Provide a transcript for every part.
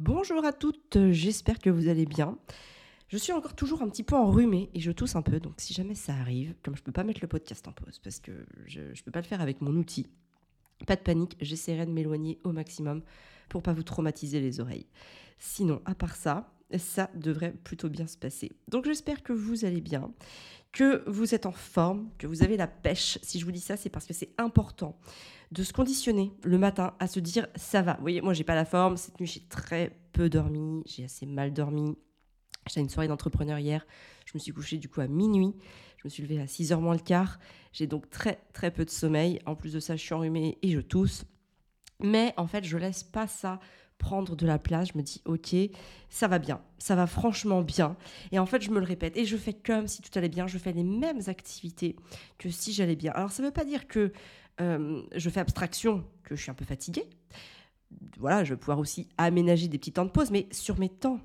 Bonjour à toutes, j'espère que vous allez bien. Je suis encore toujours un petit peu enrhumée et je tousse un peu, donc si jamais ça arrive, comme je ne peux pas mettre le podcast en pause parce que je ne peux pas le faire avec mon outil, pas de panique, j'essaierai de m'éloigner au maximum pour pas vous traumatiser les oreilles. Sinon, à part ça, ça devrait plutôt bien se passer. Donc j'espère que vous allez bien, que vous êtes en forme, que vous avez la pêche. Si je vous dis ça, c'est parce que c'est important de se conditionner le matin à se dire ça va. Vous voyez, moi j'ai pas la forme, cette nuit j'ai très peu dormi, j'ai assez mal dormi. J'étais une soirée d'entrepreneur hier, je me suis couchée du coup à minuit, je me suis levée à 6h moins le quart, j'ai donc très très peu de sommeil. En plus de ça, je suis enrhumée et je tousse. Mais en fait, je laisse pas ça prendre de la place. Je me dis, ok, ça va bien, ça va franchement bien. Et en fait, je me le répète et je fais comme si tout allait bien. Je fais les mêmes activités que si j'allais bien. Alors, ça ne veut pas dire que euh, je fais abstraction, que je suis un peu fatiguée. Voilà, je vais pouvoir aussi aménager des petits temps de pause, mais sur mes temps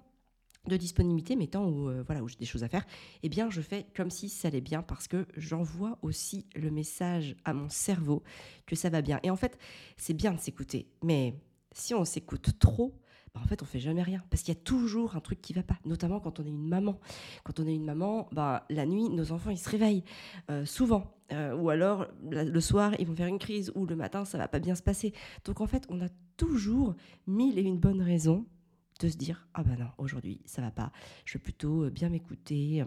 de disponibilité, mes temps où, euh, voilà, où j'ai des choses à faire, eh bien, je fais comme si ça allait bien parce que j'envoie aussi le message à mon cerveau que ça va bien. Et en fait, c'est bien de s'écouter, mais si on s'écoute trop, bah, en fait, on fait jamais rien parce qu'il y a toujours un truc qui va pas, notamment quand on est une maman. Quand on est une maman, bah, la nuit, nos enfants, ils se réveillent euh, souvent. Euh, ou alors, le soir, ils vont faire une crise, ou le matin, ça va pas bien se passer. Donc, en fait, on a toujours mille et une bonnes raisons de se dire Ah ben non, aujourd'hui, ça va pas. Je vais plutôt euh, bien m'écouter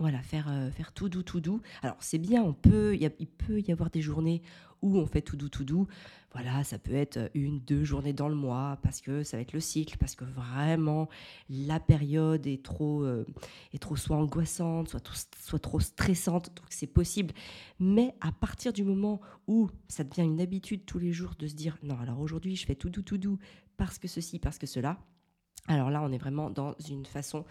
voilà, faire, faire tout doux, tout doux. Alors c'est bien, on peut, il peut y avoir des journées où on fait tout doux, tout doux. Voilà, ça peut être une, deux journées dans le mois parce que ça va être le cycle, parce que vraiment la période est trop, euh, est trop soit angoissante, soit, soit trop stressante, donc c'est possible. Mais à partir du moment où ça devient une habitude tous les jours de se dire non, alors aujourd'hui je fais tout doux, tout doux parce que ceci, parce que cela. Alors là, on est vraiment dans une façon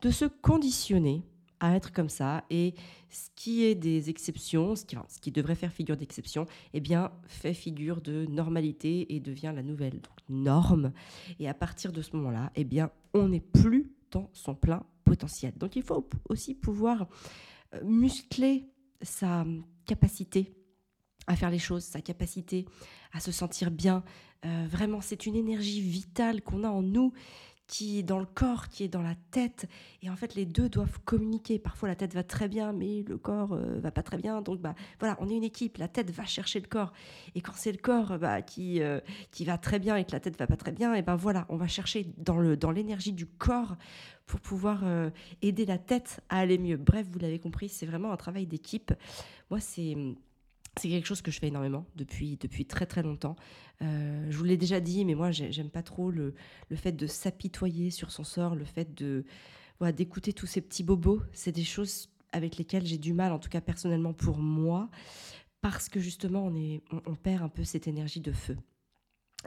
de se conditionner à être comme ça. Et ce qui est des exceptions, ce qui, devrait faire figure d'exception, eh bien, fait figure de normalité et devient la nouvelle norme. Et à partir de ce moment-là, eh bien, on n'est plus dans son plein potentiel. Donc, il faut aussi pouvoir euh, muscler sa capacité à faire les choses, sa capacité à se sentir bien. Euh, vraiment, c'est une énergie vitale qu'on a en nous qui est dans le corps, qui est dans la tête. Et en fait, les deux doivent communiquer. Parfois, la tête va très bien, mais le corps euh, va pas très bien. Donc, bah, voilà, on est une équipe. La tête va chercher le corps. Et quand c'est le corps bah, qui, euh, qui va très bien et que la tête va pas très bien, et ben voilà, on va chercher dans, le, dans l'énergie du corps pour pouvoir euh, aider la tête à aller mieux. Bref, vous l'avez compris, c'est vraiment un travail d'équipe. Moi, c'est c'est quelque chose que je fais énormément depuis, depuis très très longtemps. Euh, je vous l'ai déjà dit, mais moi j'aime pas trop le, le fait de s'apitoyer sur son sort, le fait de voilà, d'écouter tous ces petits bobos. C'est des choses avec lesquelles j'ai du mal, en tout cas personnellement pour moi, parce que justement on, est, on perd un peu cette énergie de feu.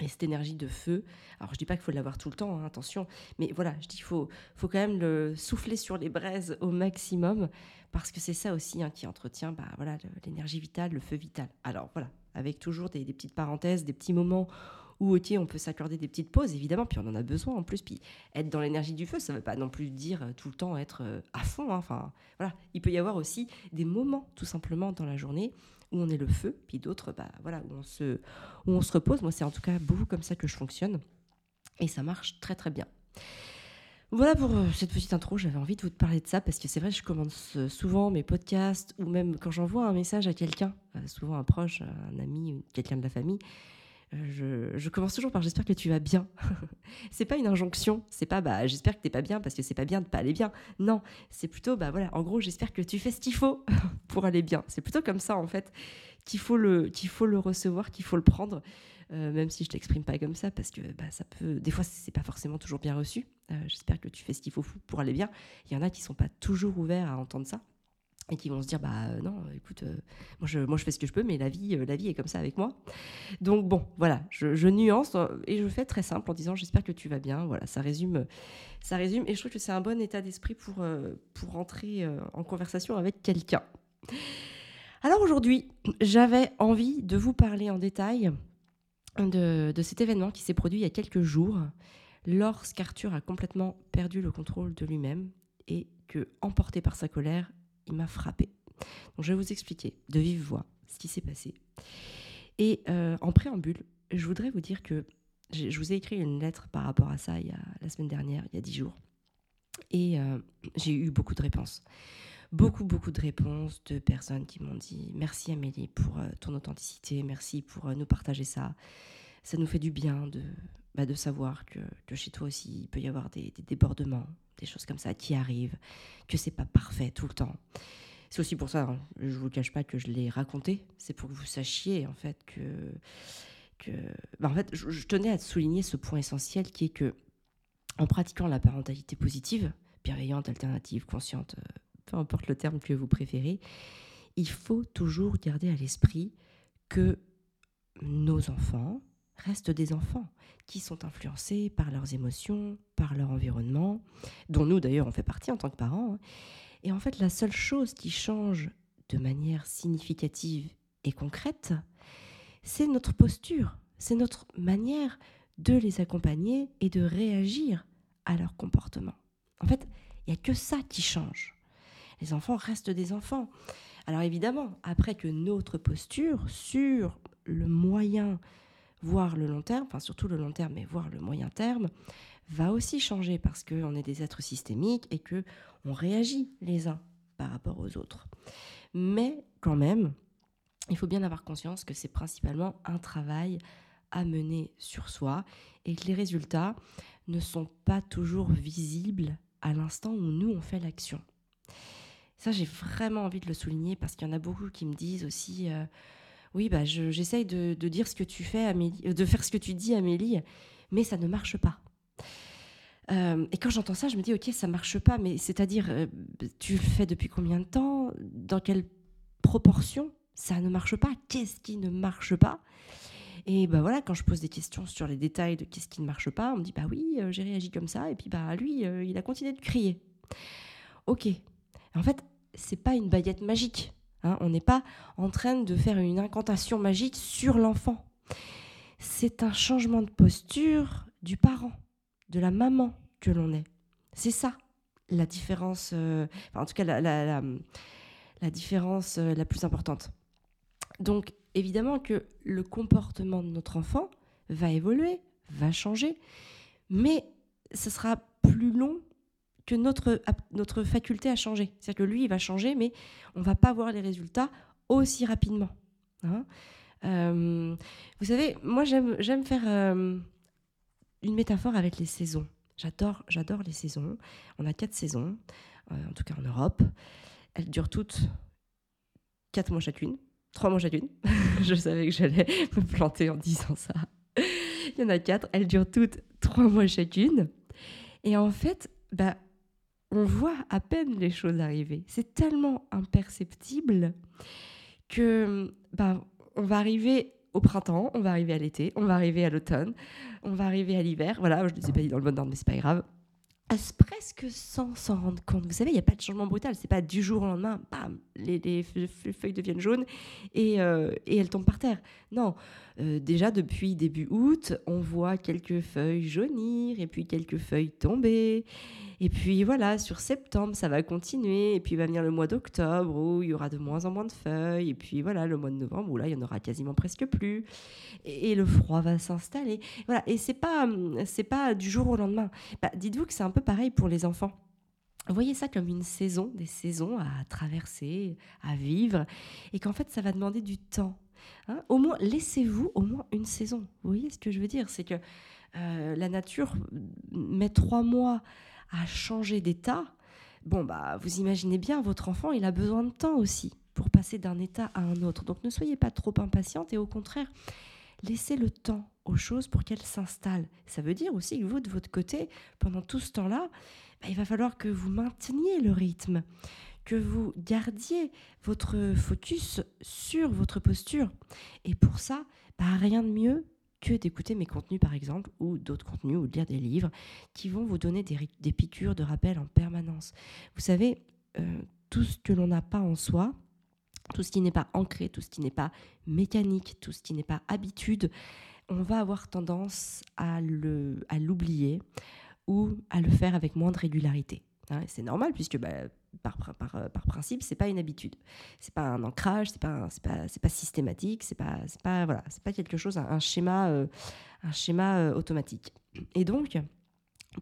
Et cette énergie de feu, alors je dis pas qu'il faut l'avoir tout le temps, hein, attention, mais voilà, je dis qu'il faut, faut quand même le souffler sur les braises au maximum, parce que c'est ça aussi hein, qui entretient bah, voilà, l'énergie vitale, le feu vital. Alors voilà, avec toujours des, petites parenthèses, des petits moments où ok, on peut s'accorder des petites pauses, évidemment, puis on en a besoin en plus. Puis être dans l'énergie du feu, ça ne veut pas non plus dire euh, tout le temps être euh, à fond. Hein, enfin, voilà, il peut y avoir aussi des moments, tout simplement, dans la journée où on est le feu, puis d'autres, bah, voilà, où on, se, où on se repose. Moi, c'est en tout cas beaucoup comme ça que je fonctionne. Et ça marche très très bien. Voilà pour euh, cette petite intro, j'avais envie de vous parler de ça parce que c'est vrai, je commence souvent mes podcasts ou même quand j'envoie un message à quelqu'un, souvent un proche, un ami, quelqu'un de la famille, je, commence toujours par j'espère que tu vas bien. c'est pas une injonction, c'est pas bah j'espère que t'es pas bien parce que c'est pas bien de pas aller bien. Non, c'est plutôt bah voilà, en gros j'espère que tu fais ce qu'il faut pour aller bien. C'est plutôt comme ça en fait qu'il faut le qu'il faut le recevoir, qu'il faut le prendre. Euh, même si je t'exprime pas comme ça, parce que bah, ça peut, des fois, c'est pas forcément toujours bien reçu. Euh, j'espère que tu fais ce qu'il faut pour aller bien. Il y en a qui sont pas toujours ouverts à entendre ça et qui vont se dire bah euh, non écoute euh, moi je moi je fais ce que je peux mais la vie euh, la vie est comme ça avec moi. Donc bon voilà je, nuance et je fais très simple en disant j'espère que tu vas bien. Voilà ça résume ça résume et je trouve que c'est un bon état d'esprit pour pour rentrer en conversation avec quelqu'un. Alors aujourd'hui j'avais envie de vous parler en détail de, de cet événement qui s'est produit il y a quelques jours lorsqu'Arthur a complètement perdu le contrôle de lui-même et que emporté par sa colère il m'a frappé. Donc je vais vous expliquer de vive voix ce qui s'est passé. Et euh, en préambule, je voudrais vous dire que je vous ai écrit une lettre par rapport à ça il y a, la semaine dernière, il y a dix jours. Et euh, j'ai eu beaucoup de réponses. Beaucoup, beaucoup de réponses de personnes qui m'ont dit merci Amélie pour euh, ton authenticité, merci pour nous partager ça. Ça nous fait du bien de, bah, de savoir que, que, chez toi aussi, il peut y avoir des, débordements, des choses comme ça qui arrivent, que c'est pas parfait tout le temps. C'est aussi pour ça, hein, je vous cache pas que je l'ai raconté, c'est pour que vous sachiez en fait que que, bah, en fait, je, tenais à souligner ce point essentiel qui est que, en pratiquant la parentalité positive, bienveillante, alternative, consciente, euh, peu importe le terme que vous préférez, il faut toujours garder à l'esprit que nos enfants restent des enfants qui sont influencés par leurs émotions, par leur environnement, dont nous d'ailleurs on fait partie en tant que parents. Hein. Et en fait, la seule chose qui change de manière significative et concrète, c'est notre posture, c'est notre manière de les accompagner et de réagir à leur comportement. En fait, il n'y a que ça qui change. Les enfants restent des enfants. Alors évidemment, après que notre posture sur le moyen, voire le long terme, enfin surtout le long terme, mais voire le moyen terme, va aussi changer parce qu'on est des êtres systémiques et que on réagit les uns par rapport aux autres. Mais quand même, il faut bien avoir conscience que c'est principalement un travail à mener sur soi et que les résultats ne sont pas toujours visibles à l'instant où nous on fait l'action. Ça, j'ai vraiment envie de le souligner parce qu'il y en a beaucoup qui me disent aussi euh, Oui, bah, j'essaye de, dire ce que tu fais, euh, de faire ce que tu dis, Amélie, mais ça ne marche pas. Euh, et quand j'entends ça, je me dis Ok, ça marche pas, mais c'est-à-dire, tu le fais depuis combien de temps? Dans quelle proportion? Ça ne marche pas, qu'est-ce qui ne marche pas? Et ben voilà, quand je pose des questions sur les détails de qu'est-ce qui ne marche pas, on me dit bah oui, euh, j'ai réagi comme ça, et puis bah lui, euh, il a continué de crier. Ok. En fait, c'est pas une baguette magique. Hein. on n'est pas en train de faire une incantation magique sur l'enfant. C'est un changement de posture du parent, de la maman que l'on est. C'est ça la différence, euh, en tout cas la, la différence la plus importante. Donc évidemment que le comportement de notre enfant va évoluer, va changer, mais ce sera plus long que notre, notre faculté à changer. C'est-à-dire que lui, il va changer, mais on va pas voir les résultats aussi rapidement. Hein. Euh, vous savez, moi j'aime faire euh, une métaphore avec les saisons. J'adore, j'adore les saisons. On a quatre saisons, euh, en tout cas en Europe. Elles durent toutes quatre mois chacune trois mois chacune. je savais que j'allais me planter en disant ça. Il y en a quatre, elles durent toutes trois mois chacune. Et en fait, bah, on voit à peine les choses arriver. C'est tellement imperceptible que bah, on va arriver au printemps, on va arriver à l'été, on va arriver à l'automne, on va arriver à l'hiver. Voilà, je ne les ai pas dit dans le bon ordre, mais c'est pas grave presque sans s'en rendre compte? Vous savez, il n'y a pas de changement brutal. C'est pas du jour au lendemain, bam, les, feuilles deviennent jaunes euh, et, elles tombent par terre. Non, euh, déjà depuis début août, on voit quelques feuilles jaunir et puis quelques feuilles tomber. Et puis voilà, sur septembre, ça va continuer. Et puis va venir le mois d'octobre où il y aura de moins en moins de feuilles. Et puis voilà, le mois de novembre où là, il y en aura quasiment presque plus. Et, le froid va s'installer. Voilà. Et c'est pas, c'est pas du jour au lendemain. Bah, dites-vous que c'est un peu pareil pour les enfants. Voyez ça comme une saison, des saisons à traverser, à vivre, et qu'en fait, ça va demander du temps. Hein. au moins, laissez-vous au moins une saison. Vous voyez ce que je veux dire? C'est que euh, la nature met trois mois à changer d'état. Bon, bah, vous imaginez bien, votre enfant, il a besoin de temps aussi pour passer d'un état à un autre. Donc ne soyez pas trop impatiente et au contraire, laissez le temps aux choses pour qu'elles s'installent. Ça veut dire aussi que vous, de votre côté, pendant tout ce temps-là, bah, il va falloir que vous mainteniez le rythme, que vous gardiez votre focus sur votre posture. Et pour ça, bah, rien de mieux que d'écouter mes contenus, par exemple, ou d'autres contenus, ou de lire des livres qui vont vous donner des, piqûres de rappel en permanence. Vous savez, euh, tout ce que l'on n'a pas en soi, tout ce qui n'est pas ancré, tout ce qui n'est pas mécanique, tout ce qui n'est pas habitude, on va avoir tendance à l'oublier ou à le faire avec moins de régularité. Hein, c'est normal puisque bah, par, par, euh, par, principe, c'est pas une habitude, c'est pas un ancrage, c'est pas pas pas systématique, c'est pas pas voilà, c'est pas quelque chose un, schéma euh, un schéma euh, automatique. Et donc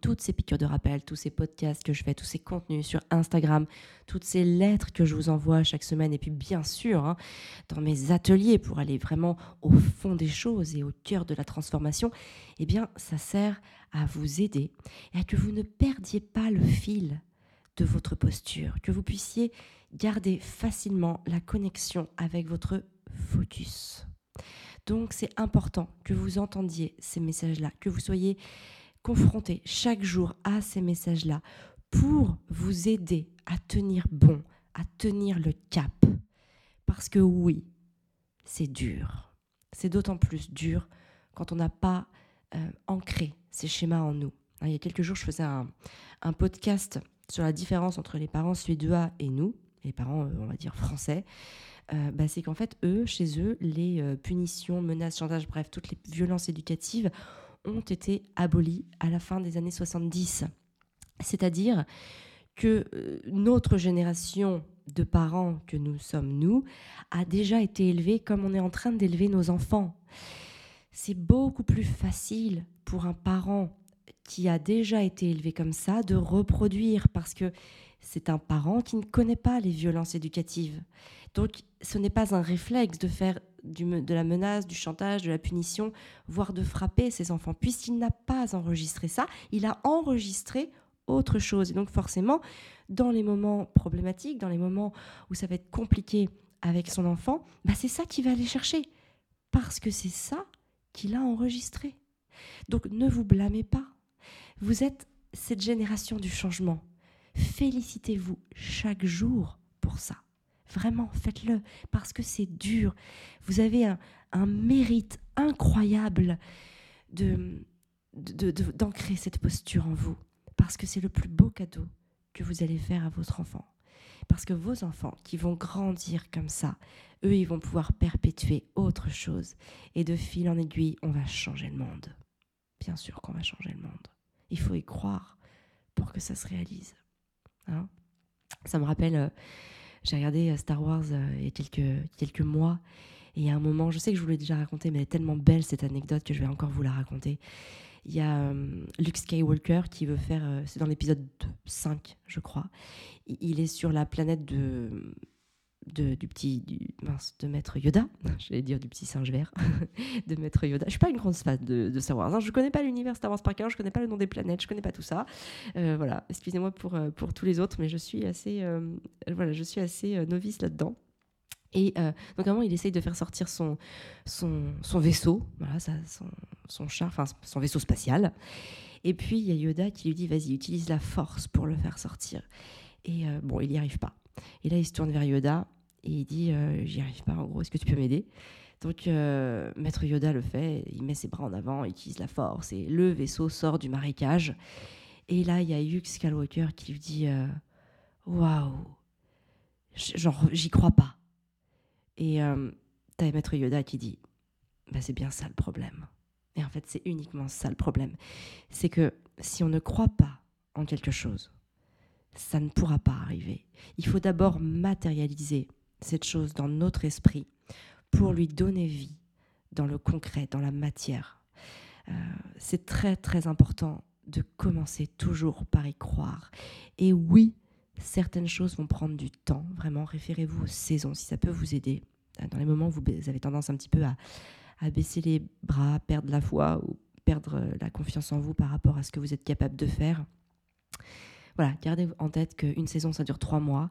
toutes ces piqûres de rappel, tous ces podcasts que je fais, tous ces contenus sur Instagram, toutes ces lettres que je vous envoie chaque semaine, et puis bien sûr, hein, dans mes ateliers pour aller vraiment au fond des choses et au cœur de la transformation, eh bien, ça sert à vous aider et à que vous ne perdiez pas le fil de votre posture, que vous puissiez garder facilement la connexion avec votre focus. Donc c'est important que vous entendiez ces messages-là, que vous soyez confronté chaque jour à ces messages-là pour vous aider à tenir bon, à tenir le cap. Parce que oui, c'est dur. C'est d'autant plus dur quand on n'a pas euh, ancré ces schémas en nous. Hein, il y a quelques jours, je faisais un, podcast sur la différence entre les parents suédois et nous, les parents, euh, on va dire, français. Euh, bah, c'est qu'en fait, eux, chez eux, les punitions, menaces, chantage, bref, toutes les violences éducatives ont été abolies à la fin des années 70. C'est-à-dire que euh, notre génération de parents que nous sommes, nous, a déjà été élevée comme on est en train d'élever nos enfants. C'est beaucoup plus facile pour un parent qui a déjà été élevé comme ça de reproduire parce que c'est un parent qui ne connaît pas les violences éducatives. Donc ce n'est pas un réflexe de faire de la menace, du chantage, de la punition, voire de frapper ses enfants. Puisqu'il n'a pas enregistré ça, il a enregistré autre chose. Et donc forcément, dans les moments problématiques, dans les moments où ça va être compliqué avec son enfant, bah c'est ça qu'il va aller chercher. Parce que c'est ça qu'il a enregistré. Donc ne vous blâmez pas. Vous êtes cette génération du changement. Félicitez-vous chaque jour pour ça. Vraiment, faites-le, parce que c'est dur. Vous avez un, mérite incroyable de, d'ancrer cette posture en vous, parce que c'est le plus beau cadeau que vous allez faire à votre enfant. Parce que vos enfants qui vont grandir comme ça, eux, ils vont pouvoir perpétuer autre chose. Et de fil en aiguille, on va changer le monde. Bien sûr qu'on va changer le monde. Il faut y croire pour que ça se réalise. Hein ça me rappelle, euh, j'ai regardé euh, Star Wars euh, il y a quelques, quelques mois. Et il y a un moment, je sais que je vous l'ai déjà raconté, mais elle est tellement belle cette anecdote que je vais encore vous la raconter. Il y a Luke Skywalker qui veut faire, c'est dans l'épisode 5, je crois. Il est sur la planète de, de, du petit du, mince, de maître Yoda, j'allais dire du petit singe vert, de maître Yoda. Je suis pas une grande fan de, de Star Wars. Hein. Je connais pas l'univers Star Wars par cœur, je connais pas le nom des planètes, je connais pas tout ça. Euh, voilà, excusez-moi pour, euh, pour tous les autres, mais je suis assez, euh, voilà, je suis assez novice là-dedans. Et donc, il essaye de faire sortir son, son, son vaisseau, voilà, son, son char, enfin son vaisseau spatial. Et puis, il y a Yoda qui lui dit Vas-y, utilise la force pour le faire sortir. Et bon, il n'y arrive pas. Et là, il se tourne vers Yoda et il dit euh, J'y arrive pas, en gros, est-ce que tu peux m'aider? Donc, euh, Maître Yoda le fait, il met ses bras en avant, il utilise la force, et le vaisseau sort du marécage. Et là, il y a Luke Skywalker qui lui dit euh, Waouh Genre, j'y crois pas. Et t'as Maître Yoda qui dit bah, C'est bien ça le problème. Et en fait, c'est uniquement ça le problème. C'est que si on ne croit pas en quelque chose, ça ne pourra pas arriver. Il faut d'abord matérialiser cette chose dans notre esprit pour lui donner vie dans le concret, dans la matière. Euh, c'est très très important de commencer toujours par y croire. Et oui, certaines choses vont prendre du temps. Vraiment, référez-vous aux saisons si ça peut vous aider. Dans les moments où vous avez tendance un petit peu à, à baisser les bras, perdre la foi ou perdre la confiance en vous par rapport à ce que vous êtes capable de faire voilà, gardez en tête qu'une saison, ça dure trois mois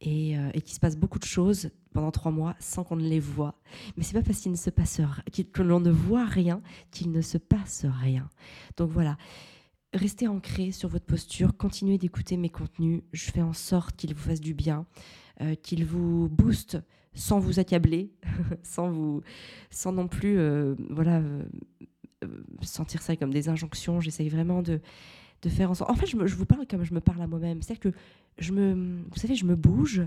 et, euh, qu'il se passe beaucoup de choses pendant trois mois sans qu'on ne les voit. Mais c'est pas parce qu'il ne se passe que l'on ne voit rien qu'il ne se passe rien. Donc voilà. Restez ancré sur votre posture, continuez d'écouter mes contenus. Je fais en sorte qu'ils vous fassent du bien, euh, qu'ils vous boostent sans vous accabler, sans vous, sans non plus, euh, voilà, sentir ça comme des injonctions. J'essaye vraiment de de faire en. En fait, je, vous parle comme je me parle à moi-même. C'est-à-dire que je me, vous savez, je me bouge,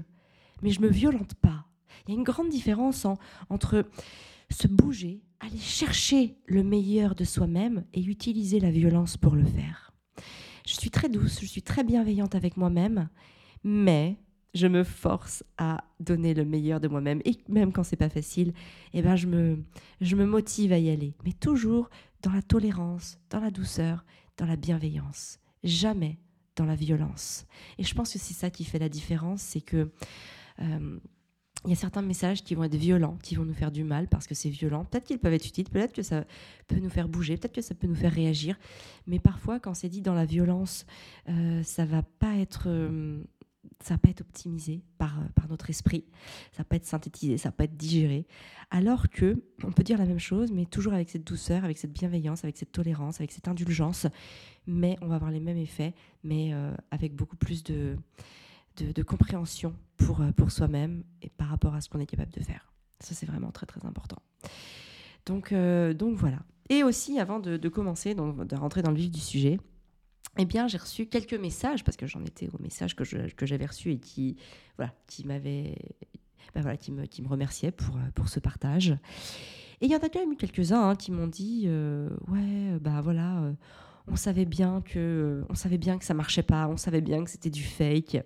mais je me violente pas. Il y a une grande différence entre se bouger, aller chercher le meilleur de soi-même et utiliser la violence pour le faire. Je suis très douce, je suis très bienveillante avec moi-même, mais je me force à donner le meilleur de moi-même et même quand c'est pas facile, eh ben je me je me motive à y aller, mais toujours dans la tolérance, dans la douceur, dans la bienveillance, jamais dans la violence. Et je pense que c'est ça qui fait la différence, c'est que euh, il y a certains messages qui vont être violents, qui vont nous faire du mal parce que c'est violent. Peut-être qu'ils peuvent être utiles, peut-être que ça peut nous faire bouger, peut-être que ça peut nous faire réagir. Mais parfois, quand c'est dit dans la violence, euh, ça va pas être, euh, ça va pas être optimisé par, par notre esprit, ça va pas être synthétisé, ça va pas être digéré. Alors que on peut dire la même chose, mais toujours avec cette douceur, avec cette bienveillance, avec cette tolérance, avec cette indulgence. Mais on va avoir les mêmes effets, mais euh, avec beaucoup plus de de, compréhension pour, euh, pour soi-même et par rapport à ce qu'on est capable de faire. Ça, c'est vraiment très, très important. Donc, euh, donc voilà. Et aussi, avant de, commencer, donc, de rentrer dans le vif du sujet, eh bien, j'ai reçu quelques messages, parce que j'en étais au message que, j'avais reçu et qui, voilà, qui m'avait... Ben voilà, qui me, qui me remerciait pour, pour ce partage. Et il y en a quand même eu quelques-uns hein, qui m'ont dit euh, Ouais, bah voilà, on savait bien que euh, on savait bien que ça marchait pas, on savait bien que c'était du fake. Il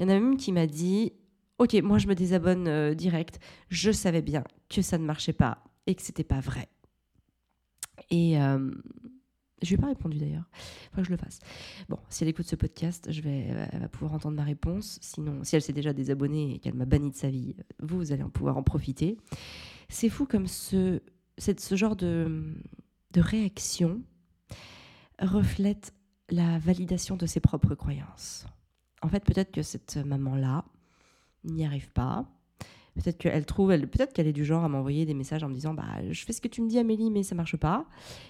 y en a même qui m'a dit OK, moi je me désabonne euh, direct, je savais bien que ça ne marchait pas et que c'était pas vrai. Et euh, je lui ai pas répondu d'ailleurs. Faut que je le fasse. Bon, si elle écoute ce podcast, je vais, elle va pouvoir entendre ma réponse. Sinon, si elle s'est déjà désabonnée et qu'elle m'a banni de sa vie, vous, allez en pouvoir en profiter. C'est fou comme ce, genre de réaction reflète la validation de ses propres croyances. En fait, peut-être que cette maman-là n'y arrive pas. Peut-être qu'elle trouve, peut-être qu'elle est du genre à m'envoyer des messages en me disant bah, Je fais ce que tu me dis, Amélie, mais ça marche pas.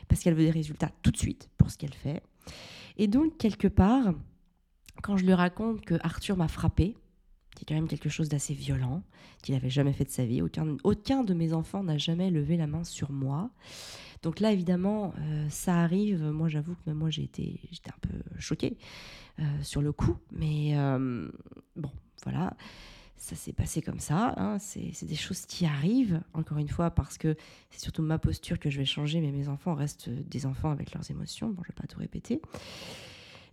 Parce qu'elle veut des résultats tout de suite pour ce qu'elle fait. Et donc, quelque part, quand je lui raconte que Arthur m'a frappé, qui est quand même quelque chose d'assez violent, qu'il n'avait jamais fait de sa vie, aucun, aucun de mes enfants n'a jamais levé la main sur moi, donc là, évidemment, euh, ça arrive. Moi, j'avoue que même moi, j'ai été, j'étais un peu choquée euh, sur le coup. Mais euh, bon, voilà, ça s'est passé comme ça. Hein. C'est des choses qui arrivent, encore une fois, parce que c'est surtout ma posture que je vais changer, mais mes enfants restent des enfants avec leurs émotions. Bon, je ne vais pas tout répéter.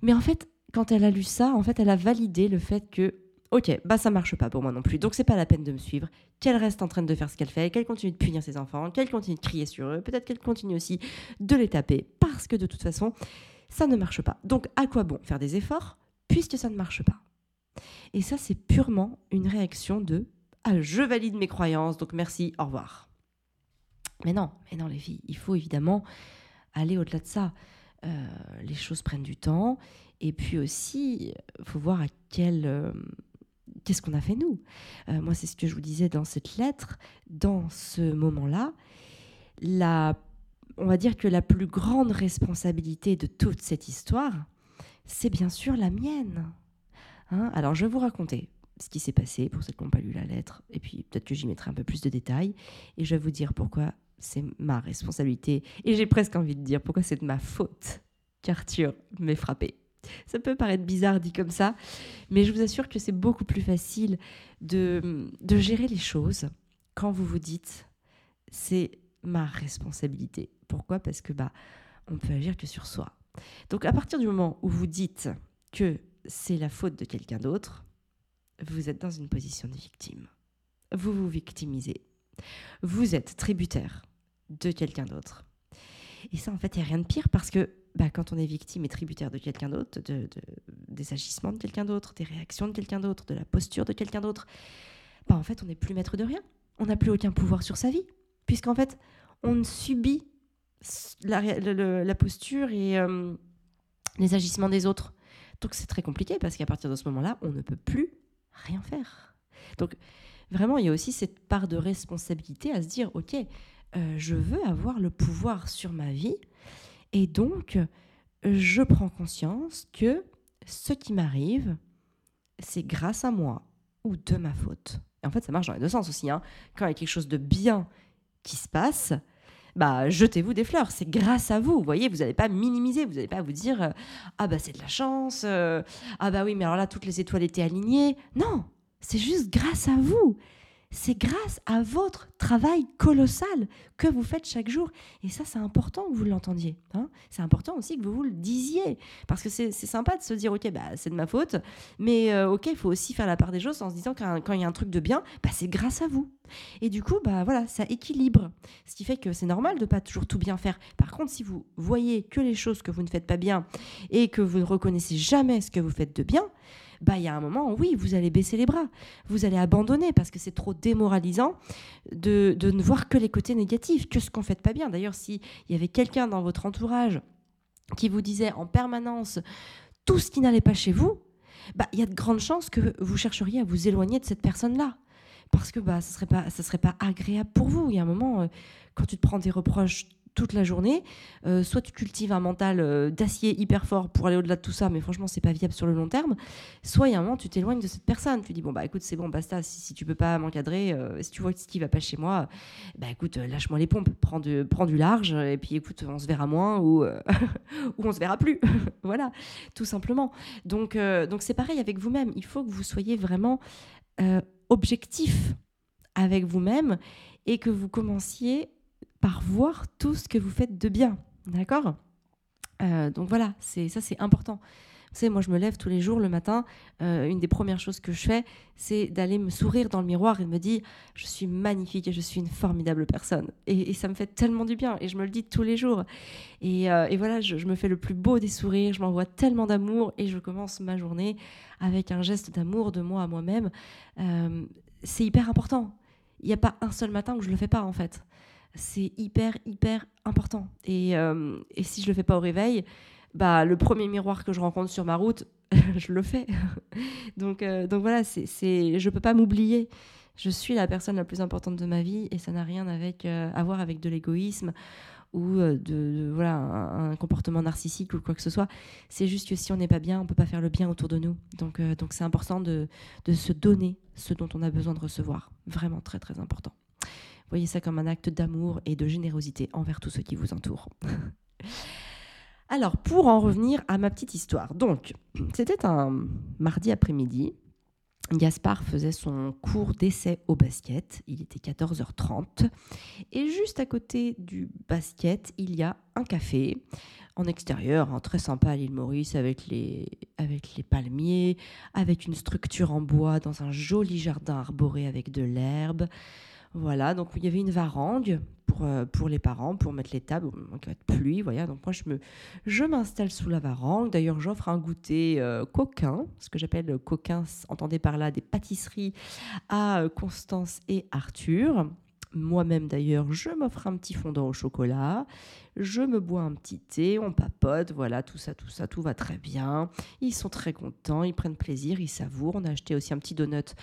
Mais en fait, quand elle a lu ça, en fait, elle a validé le fait que ok, bah ça marche pas pour moi non plus, donc c'est pas la peine de me suivre, qu'elle reste en train de faire ce qu'elle fait, qu'elle continue de punir ses enfants, qu'elle continue de crier sur eux, peut-être qu'elle continue aussi de les taper, parce que de toute façon, ça ne marche pas. Donc à quoi bon faire des efforts, puisque ça ne marche pas? Et ça, c'est purement une réaction de ah, je valide mes croyances, donc merci, au revoir. Mais non, mais non les filles, il faut évidemment aller au-delà de ça. Euh, les choses prennent du temps. Et puis aussi, il faut voir à quel, euh, qu'est-ce qu'on a fait nous euh, Moi, c'est ce que je vous disais dans cette lettre. Dans ce moment-là, la, on va dire que la plus grande responsabilité de toute cette histoire, c'est bien sûr la mienne. Hein Alors, je vais vous raconter ce qui s'est passé pour ceux qui n'ont pas lu la lettre, et puis peut-être que j'y mettrai un peu plus de détails, et je vais vous dire pourquoi c'est ma responsabilité, et j'ai presque envie de dire pourquoi c'est de ma faute qu'Arthur m'ait frappé. Ça peut paraître bizarre dit comme ça, mais je vous assure que c'est beaucoup plus facile de, de gérer les choses quand vous vous dites c'est ma responsabilité. Pourquoi? Parce que bah on peut agir que sur soi. Donc à partir du moment où vous dites que c'est la faute de quelqu'un d'autre, vous êtes dans une position de victime. Vous vous victimisez. Vous êtes tributaire de quelqu'un d'autre. Et ça, en fait, il n'y a rien de pire parce que bah, quand on est victime et tributaire de quelqu'un d'autre, de, des agissements de quelqu'un d'autre, des réactions de quelqu'un d'autre, de la posture de quelqu'un d'autre, bah, en fait, on n'est plus maître de rien. On n'a plus aucun pouvoir sur sa vie, puisqu'en fait, on subit la, posture et euh, les agissements des autres. Donc c'est très compliqué parce qu'à partir de ce moment-là, on ne peut plus rien faire. Donc vraiment, il y a aussi cette part de responsabilité à se dire, ok, euh, je veux avoir le pouvoir sur ma vie et donc, je prends conscience que ce qui m'arrive, c'est grâce à moi ou de ma faute. Et en fait, ça marche dans les deux sens aussi. Hein. Quand il y a quelque chose de bien qui se passe, bah, jetez-vous des fleurs. C'est grâce à vous. Vous voyez, vous n'allez pas minimiser. Vous n'allez pas vous dire euh, Ah, bah, c'est de la chance. Euh, ah, bah oui, mais alors là, toutes les étoiles étaient alignées. Non, c'est juste grâce à vous. C'est grâce à votre travail colossal que vous faites chaque jour. Et ça, c'est important que vous l'entendiez. Hein. c'est important aussi que vous vous le disiez. Parce que c'est sympa de se dire, OK, bah, c'est de ma faute. Mais euh, OK, il faut aussi faire la part des choses en se disant que quand il y a un truc de bien, bah, c'est grâce à vous. Et du coup, bah, voilà, ça équilibre. Ce qui fait que c'est normal de pas toujours tout bien faire. Par contre, si vous voyez que les choses que vous ne faites pas bien et que vous ne reconnaissez jamais ce que vous faites de bien, bah il y a un moment, oui, vous allez baisser les bras, vous allez abandonner parce que c'est trop démoralisant de, de, ne voir que les côtés négatifs, que ce qu'on fait pas bien. D'ailleurs, s'il y avait quelqu'un dans votre entourage qui vous disait en permanence tout ce qui n'allait pas chez vous, bah il y a de grandes chances que vous chercheriez à vous éloigner de cette personne-là parce que bah, ce ne serait, pas, serait pas agréable pour vous. Il y a un moment, euh, quand tu te prends des reproches toute la journée. Euh, soit tu cultives un mental euh, d'acier hyper fort pour aller au-delà de tout ça, mais franchement, c'est pas viable sur le long terme. Soit il y a un moment, tu t'éloignes de cette personne. Tu dis, bon, bah écoute, c'est bon, basta, si, tu peux pas m'encadrer, euh, si tu vois ce qui va pas chez moi, bah écoute, lâche-moi les pompes, prends du, prends du large, et puis écoute, on se verra moins ou, ou on se verra plus. voilà, tout simplement. Donc, donc c'est pareil avec vous-même. Il faut que vous soyez vraiment objectif avec vous-même et que vous commenciez par voir tout ce que vous faites de bien. D'accord? Euh, Donc voilà, c'est ça c'est important. Vous savez, moi je me lève tous les jours le matin. Euh, une des premières choses que je fais, c'est d'aller me sourire dans le miroir et me dire je suis magnifique et je suis une formidable personne. Et, ça me fait tellement du bien et je me le dis tous les jours. Et, euh, voilà, je, me fais le plus beau des sourires, je m'envoie tellement d'amour et je commence ma journée avec un geste d'amour de moi à moi-même. c'est hyper important. Il n'y a pas un seul matin où je le fais pas en fait c'est hyper, hyper important. Euh, et, si je le fais pas au réveil, bah, le premier miroir que je rencontre sur ma route, je le fais. donc, euh, donc voilà, c'est, c'est, je peux pas m'oublier. Je suis la personne la plus importante de ma vie et ça n'a rien avec, euh, à voir avec de l'égoïsme ou de, voilà un, comportement narcissique ou quoi que ce soit. C'est juste que si on n'est pas bien, on peut pas faire le bien autour de nous. Donc donc c'est important de, de se donner ce dont on a besoin de recevoir. Vraiment très très important. Voyez ça comme un acte d'amour et de générosité envers tous ceux qui vous entourent. Alors, pour en revenir à ma petite histoire. Donc, c'était un mardi après-midi. Gaspard faisait son cours d'essai au basket. Il était 14h30. Et juste à côté du basket, il y a un café en extérieur, hein, très sympa à l'île Maurice, avec les, avec les palmiers, avec une structure en bois dans un joli jardin arboré avec de l'herbe. Voilà, donc il y avait une varangue pour, euh, pour les parents, pour mettre les tables en cas de pluie. Voilà, donc moi je, me, je m'installe sous la varangue. D'ailleurs, j'offre un goûter euh, coquin, ce que j'appelle coquin, entendez par là des pâtisseries à euh, Constance et Arthur. Moi-même d'ailleurs, je m'offre un petit fondant au chocolat, je me bois un petit thé, on papote, voilà, tout ça, tout ça, tout va très bien. Ils sont très contents, ils prennent plaisir, ils savourent. On a acheté aussi un petit donut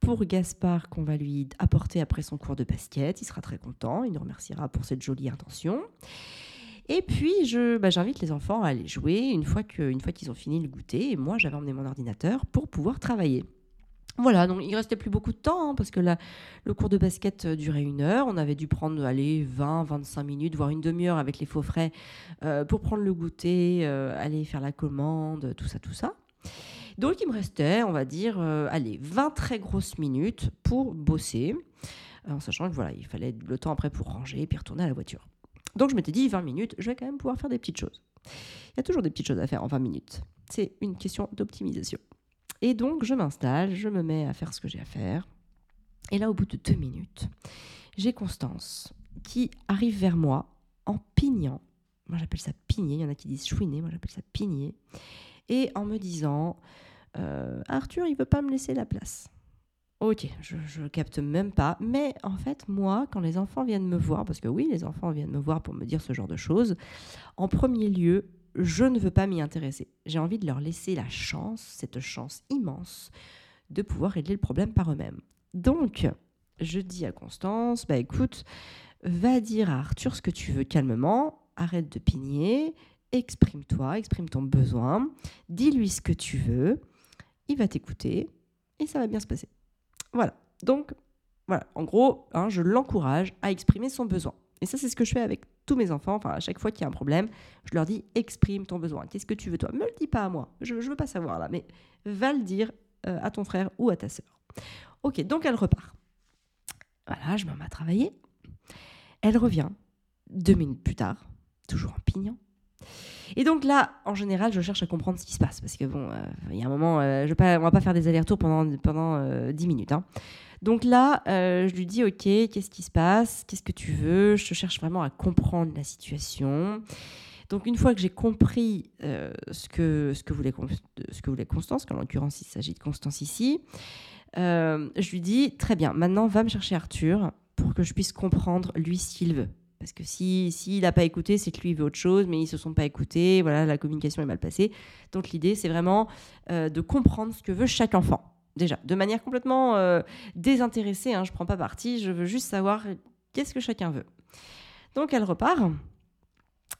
pour Gaspard qu'on va lui apporter après son cours de basket. Il sera très content, il nous remerciera pour cette jolie intention. Et puis, bah, j'invite les enfants à aller jouer une fois, que, qu'ils ont fini le goûter. Et moi, j'avais emmené mon ordinateur pour pouvoir travailler. Voilà, donc il restait plus beaucoup de temps hein, parce que le cours de basket euh, durait une heure. On avait dû prendre allez, 20, 25 minutes, voire une demi-heure avec les faux frais euh, pour prendre le goûter, euh, aller faire la commande, tout ça, tout ça. Donc il me restait, on va dire, euh, allez, 20 très grosses minutes pour bosser, euh, en sachant que voilà, il fallait le temps après pour ranger et puis retourner à la voiture. Donc je m'étais dit 20 minutes, je vais quand même pouvoir faire des petites choses. Il y a toujours des petites choses à faire en 20 minutes. C'est une question d'optimisation. Et donc je m'installe, je me mets à faire ce que j'ai à faire. Et là, au bout de deux minutes, j'ai Constance qui arrive vers moi en pignant. Moi, j'appelle ça pigner. Il y en a qui disent chouiner. Moi, j'appelle ça pigner. Et en me disant euh, Arthur, il veut pas me laisser la place. Ok, je, je capte même pas. Mais en fait, moi, quand les enfants viennent me voir, parce que oui, les enfants viennent me voir pour me dire ce genre de choses, en premier lieu, je ne veux pas m'y intéresser. J'ai envie de leur laisser la chance, cette chance immense, de pouvoir régler le problème par eux-mêmes. Donc, je dis à Constance, bah écoute, va dire à Arthur ce que tu veux calmement, arrête de pigner, exprime-toi, exprime ton besoin, dis-lui ce que tu veux, il va t'écouter et ça va bien se passer. Voilà. Donc, voilà. En gros, hein, je l'encourage à exprimer son besoin. Et ça, c'est ce que je fais avec tous mes enfants. Enfin, à chaque fois qu'il y a un problème, je leur dis exprime ton besoin. Qu'est-ce que tu veux, toi? Me le dis pas à moi. Je ne veux pas savoir là, mais va le dire euh, à ton frère ou à ta sœur. Ok, donc elle repart. Voilà, je me remets à travailler. Elle revient deux minutes plus tard, toujours en pignant. Et donc là, en général, je cherche à comprendre ce qui se passe. Parce que bon, euh, il y a un moment, euh, je pas, on va pas faire des allers-retours pendant, pendant 10 minutes. Hein. Donc là, je lui dis, OK, qu'est-ce qui se passe? Qu'est-ce que tu veux? Je cherche vraiment à comprendre la situation. Donc une fois que j'ai compris ce, que, ce, que voulait, ce que voulait Constance, qu'en l'occurrence il s'agit de Constance ici, je lui dis, très bien, maintenant va me chercher Arthur pour que je puisse comprendre lui s'il veut. Parce que s'il si, n'a pas écouté, c'est que lui veut autre chose, mais ils se sont pas écoutés, voilà, la communication est mal passée. Donc l'idée, c'est vraiment euh, de comprendre ce que veut chaque enfant. Déjà, de manière complètement euh, désintéressée, hein, je prends pas parti, je veux juste savoir qu'est-ce que chacun veut. Donc elle repart,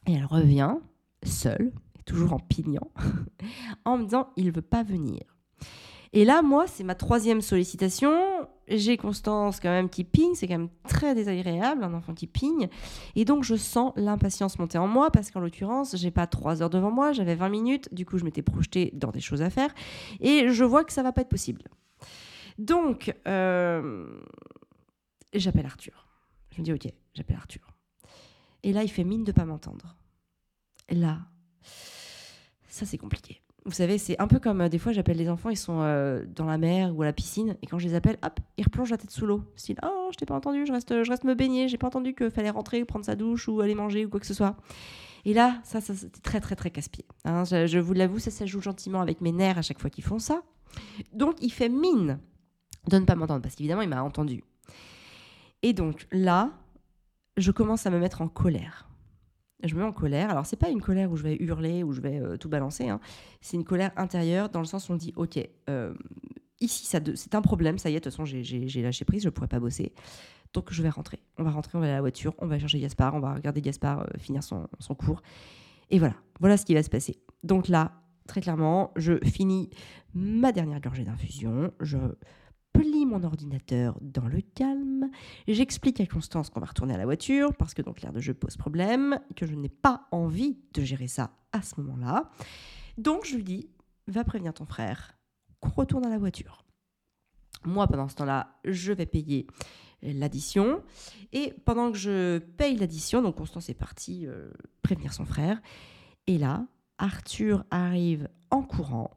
et elle revient, seule, toujours en pignant, en me disant, il veut pas venir. Et là, moi, c'est ma troisième sollicitation. J'ai Constance quand même qui pigne, c'est quand même très désagréable, un enfant qui pigne. Et donc, je sens l'impatience monter en moi parce qu'en l'occurrence, j'ai pas trois heures devant moi, j'avais 20 minutes. Du coup, je m'étais projetée dans des choses à faire. Et je vois que ça va pas être possible. Donc, euh, j'appelle Arthur. Je me dis, ok, j'appelle Arthur. Et là, il fait mine de pas m'entendre. Là, ça c'est compliqué. Vous savez, c'est un peu comme euh, des fois j'appelle les enfants, ils sont euh, dans la mer ou à la piscine, et quand je les appelle, hop, ils replongent la tête sous l'eau. Style, oh, je t'ai pas entendu, je reste, je reste me baigner, j'ai pas entendu qu'il fallait rentrer, prendre sa douche ou aller manger ou quoi que ce soit. Et là, ça, ça c'était très très très casse-pied. Hein. je, vous l'avoue, ça, ça joue gentiment avec mes nerfs à chaque fois qu'ils font ça. Donc il fait mine de ne pas m'entendre, parce qu'évidemment, il m'a entendu. Et donc là, je commence à me mettre en colère je me mets en colère. Alors, c'est pas une colère où je vais hurler, où je vais euh, tout balancer. Hein. C'est une colère intérieure dans le sens où on dit Ok, euh, ici, c'est un problème. Ça y est, de toute façon, j'ai lâché prise, je pourrais pas bosser. Donc, je vais rentrer. On va rentrer, on va aller à la voiture, on va chercher Gaspard, on va regarder Gaspard euh, finir son, son cours. Et voilà, voilà ce qui va se passer. Donc là, très clairement, je finis ma dernière gorgée d'infusion. Je plie mon ordinateur dans le calme, j'explique à Constance qu'on va retourner à la voiture parce que donc l'air de jeu pose problème, que je n'ai pas envie de gérer ça à ce moment-là. Donc je lui dis, va prévenir ton frère qu'on retourne à la voiture. Moi, pendant ce temps-là, je vais payer l'addition. Et pendant que je paye l'addition, donc Constance est partie euh, prévenir son frère. Et là, Arthur arrive en courant.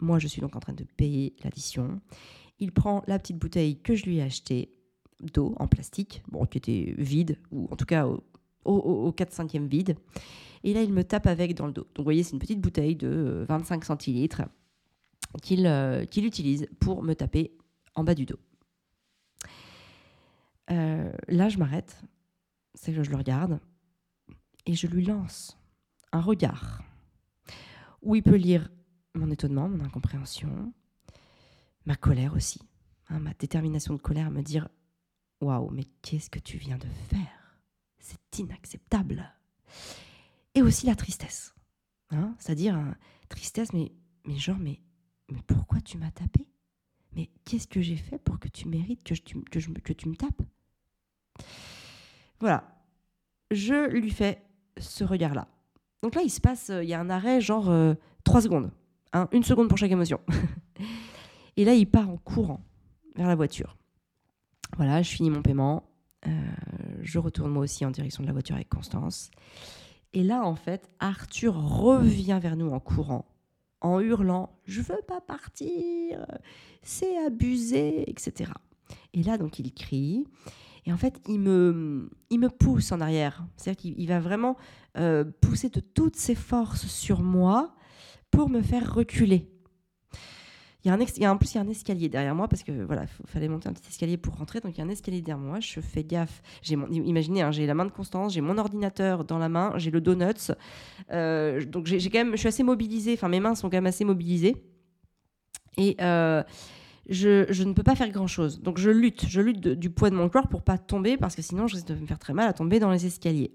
Moi, je suis donc en train de payer l'addition. Il prend la petite bouteille que je lui ai achetée d'eau en plastique, bon, qui était vide, ou en tout cas au, au, 4-5e vide. Et là, il me tape avec dans le dos. Donc, vous voyez, c'est une petite bouteille de 25 centilitres qu'il euh, qu'il utilise pour me taper en bas du dos. Euh, là, je m'arrête, c'est que je le regarde, et je lui lance un regard où il peut lire mon étonnement, mon incompréhension, ma colère aussi, hein, ma détermination de colère à me dire Waouh, mais qu'est-ce que tu viens de faire? C'est inacceptable. Et aussi la tristesse. Hein, C'est-à-dire, hein, tristesse, mais, mais genre, mais, mais pourquoi tu m'as tapé? Mais qu'est-ce que j'ai fait pour que tu mérites que, que, tu me tapes? Voilà. Je lui fais ce regard-là. Donc là, il se passe, euh, il y a un arrêt, genre euh, trois secondes. une seconde pour chaque émotion. Et là, il part en courant vers la voiture. Voilà, je finis mon paiement. Euh, je retourne moi aussi en direction de la voiture avec Constance. Et là, en fait, Arthur revient vers nous en courant, en hurlant Je veux pas partir, c'est abusé, etc. Et là, donc, il crie. Et en fait, il me, il me pousse en arrière. C'est-à-dire qu'il va vraiment euh, pousser de toutes ses forces sur moi pour me faire reculer. Il y, a un en plus, il y a un escalier derrière moi parce que voilà, il fallait monter un petit escalier pour rentrer. Donc il y a un escalier derrière moi. Je fais gaffe. J'ai mon, imaginez, hein, j'ai la main de Constance, j'ai mon ordinateur dans la main, j'ai le donuts. Euh, donc j'ai quand même, je suis assez mobilisée. Enfin, mes mains sont quand même assez mobilisées. Et euh, je, ne peux pas faire grand chose. Donc je lutte, je lutte du poids de mon corps pour pas tomber parce que sinon je risque de me faire très mal à tomber dans les escaliers.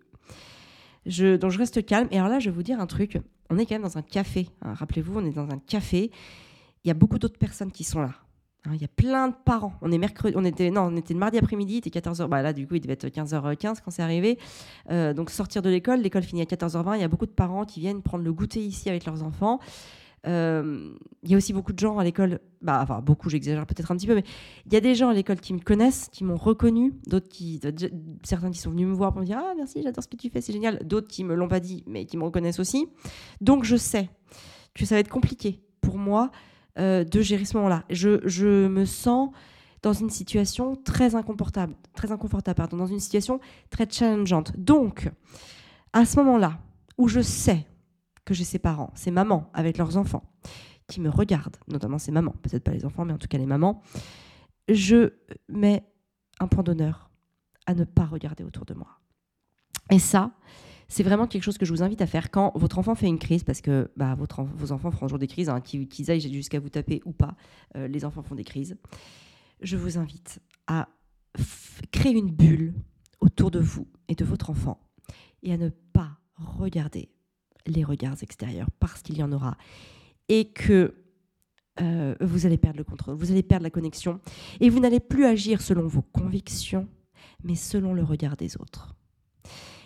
Donc je reste calme. Et alors là, je vais vous dire un truc. On est quand même dans un café. Hein. Rappelez-vous, on est dans un café il y a beaucoup d'autres personnes qui sont là. Hein, il y a plein de parents. On est mercredi, on était non, on était le mardi après-midi, il était 14h. Bah là, du coup, il devait être 15h15 quand c'est arrivé. Euh, donc sortir de l'école, l'école finit à 14h20. Il y a beaucoup de parents qui viennent prendre le goûter ici avec leurs enfants. Euh, il y a aussi beaucoup de gens à l'école, bah, enfin beaucoup, j'exagère peut-être un petit peu, mais il y a des gens à l'école qui me connaissent, qui m'ont reconnu, qui, certains qui sont venus me voir pour me dire ah merci, j'adore ce que tu fais, c'est génial, d'autres qui me l'ont pas dit, mais qui me reconnaissent aussi. Donc je sais que ça va être compliqué pour moi euh, de gérer ce moment-là. Je, me sens dans une situation très inconfortable, très inconfortable, pardon, dans une situation très challengeante. Donc, à ce moment-là, où je sais que j'ai ces parents, ces mamans avec leurs enfants, qui me regardent, notamment ces mamans, peut-être pas les enfants, mais en tout cas les mamans, je mets un point d'honneur à ne pas regarder autour de moi. Et ça, c'est vraiment quelque chose que je vous invite à faire quand votre enfant fait une crise, parce que bah, vos enfants feront toujours des crises, hein, qu'ils aillent jusqu'à vous taper ou pas, euh, les enfants font des crises je vous invite à créer une bulle autour de vous et de votre enfant et à ne pas regarder les regards extérieurs parce qu'il y en aura et que euh, vous allez perdre le contrôle, vous allez perdre la connexion et vous n'allez plus agir selon vos convictions mais selon le regard des autres.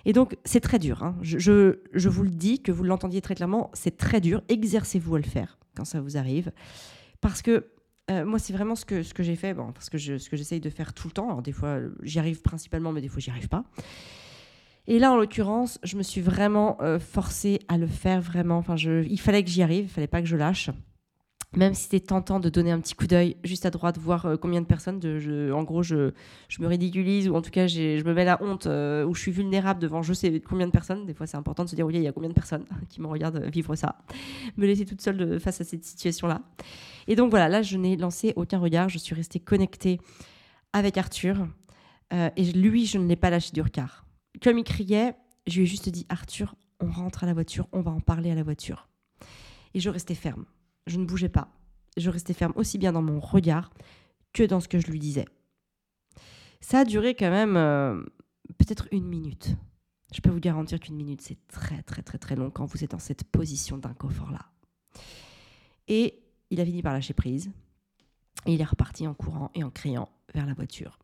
Et donc, c'est très dur. Hein. Je, vous le dis, que vous l'entendiez très clairement, c'est très dur. Exercez-vous à le faire quand ça vous arrive. Parce que euh, moi, c'est vraiment ce que, j'ai fait, parce que ce que j'essaye de faire tout le temps. Alors, des fois, j'y arrive principalement, mais des fois, j'y arrive pas. Et là, en l'occurrence, je me suis vraiment euh, forcée à le faire vraiment. Enfin, il fallait que j'y arrive, il fallait pas que je lâche. Même si c'était tentant de donner un petit coup d'œil juste à droite, voir euh, combien de personnes, en gros, je, me ridiculise ou en tout cas, je me mets la honte où je suis vulnérable devant je sais combien de personnes. Des fois, c'est important de se dire, oui, il y a combien de personnes qui me regardent vivre ça. Me laisser toute seule face à cette situation-là. Et donc voilà, là, je n'ai lancé aucun regard, je suis restée connectée avec Arthur. Euh, et lui, je ne l'ai pas lâché du regard. Comme il criait, je lui ai juste dit Arthur, on rentre à la voiture, on va en parler à la voiture. Et je restais ferme. Je ne bougeais pas. Je restais ferme aussi bien dans mon regard que dans ce que je lui disais. Ça a duré quand même euh, peut-être une minute. Je peux vous garantir qu'une minute, c'est très très très très long quand vous êtes dans cette position d'inconfort-là. Et il a fini par lâcher prise. Il est reparti en courant et en criant vers la voiture.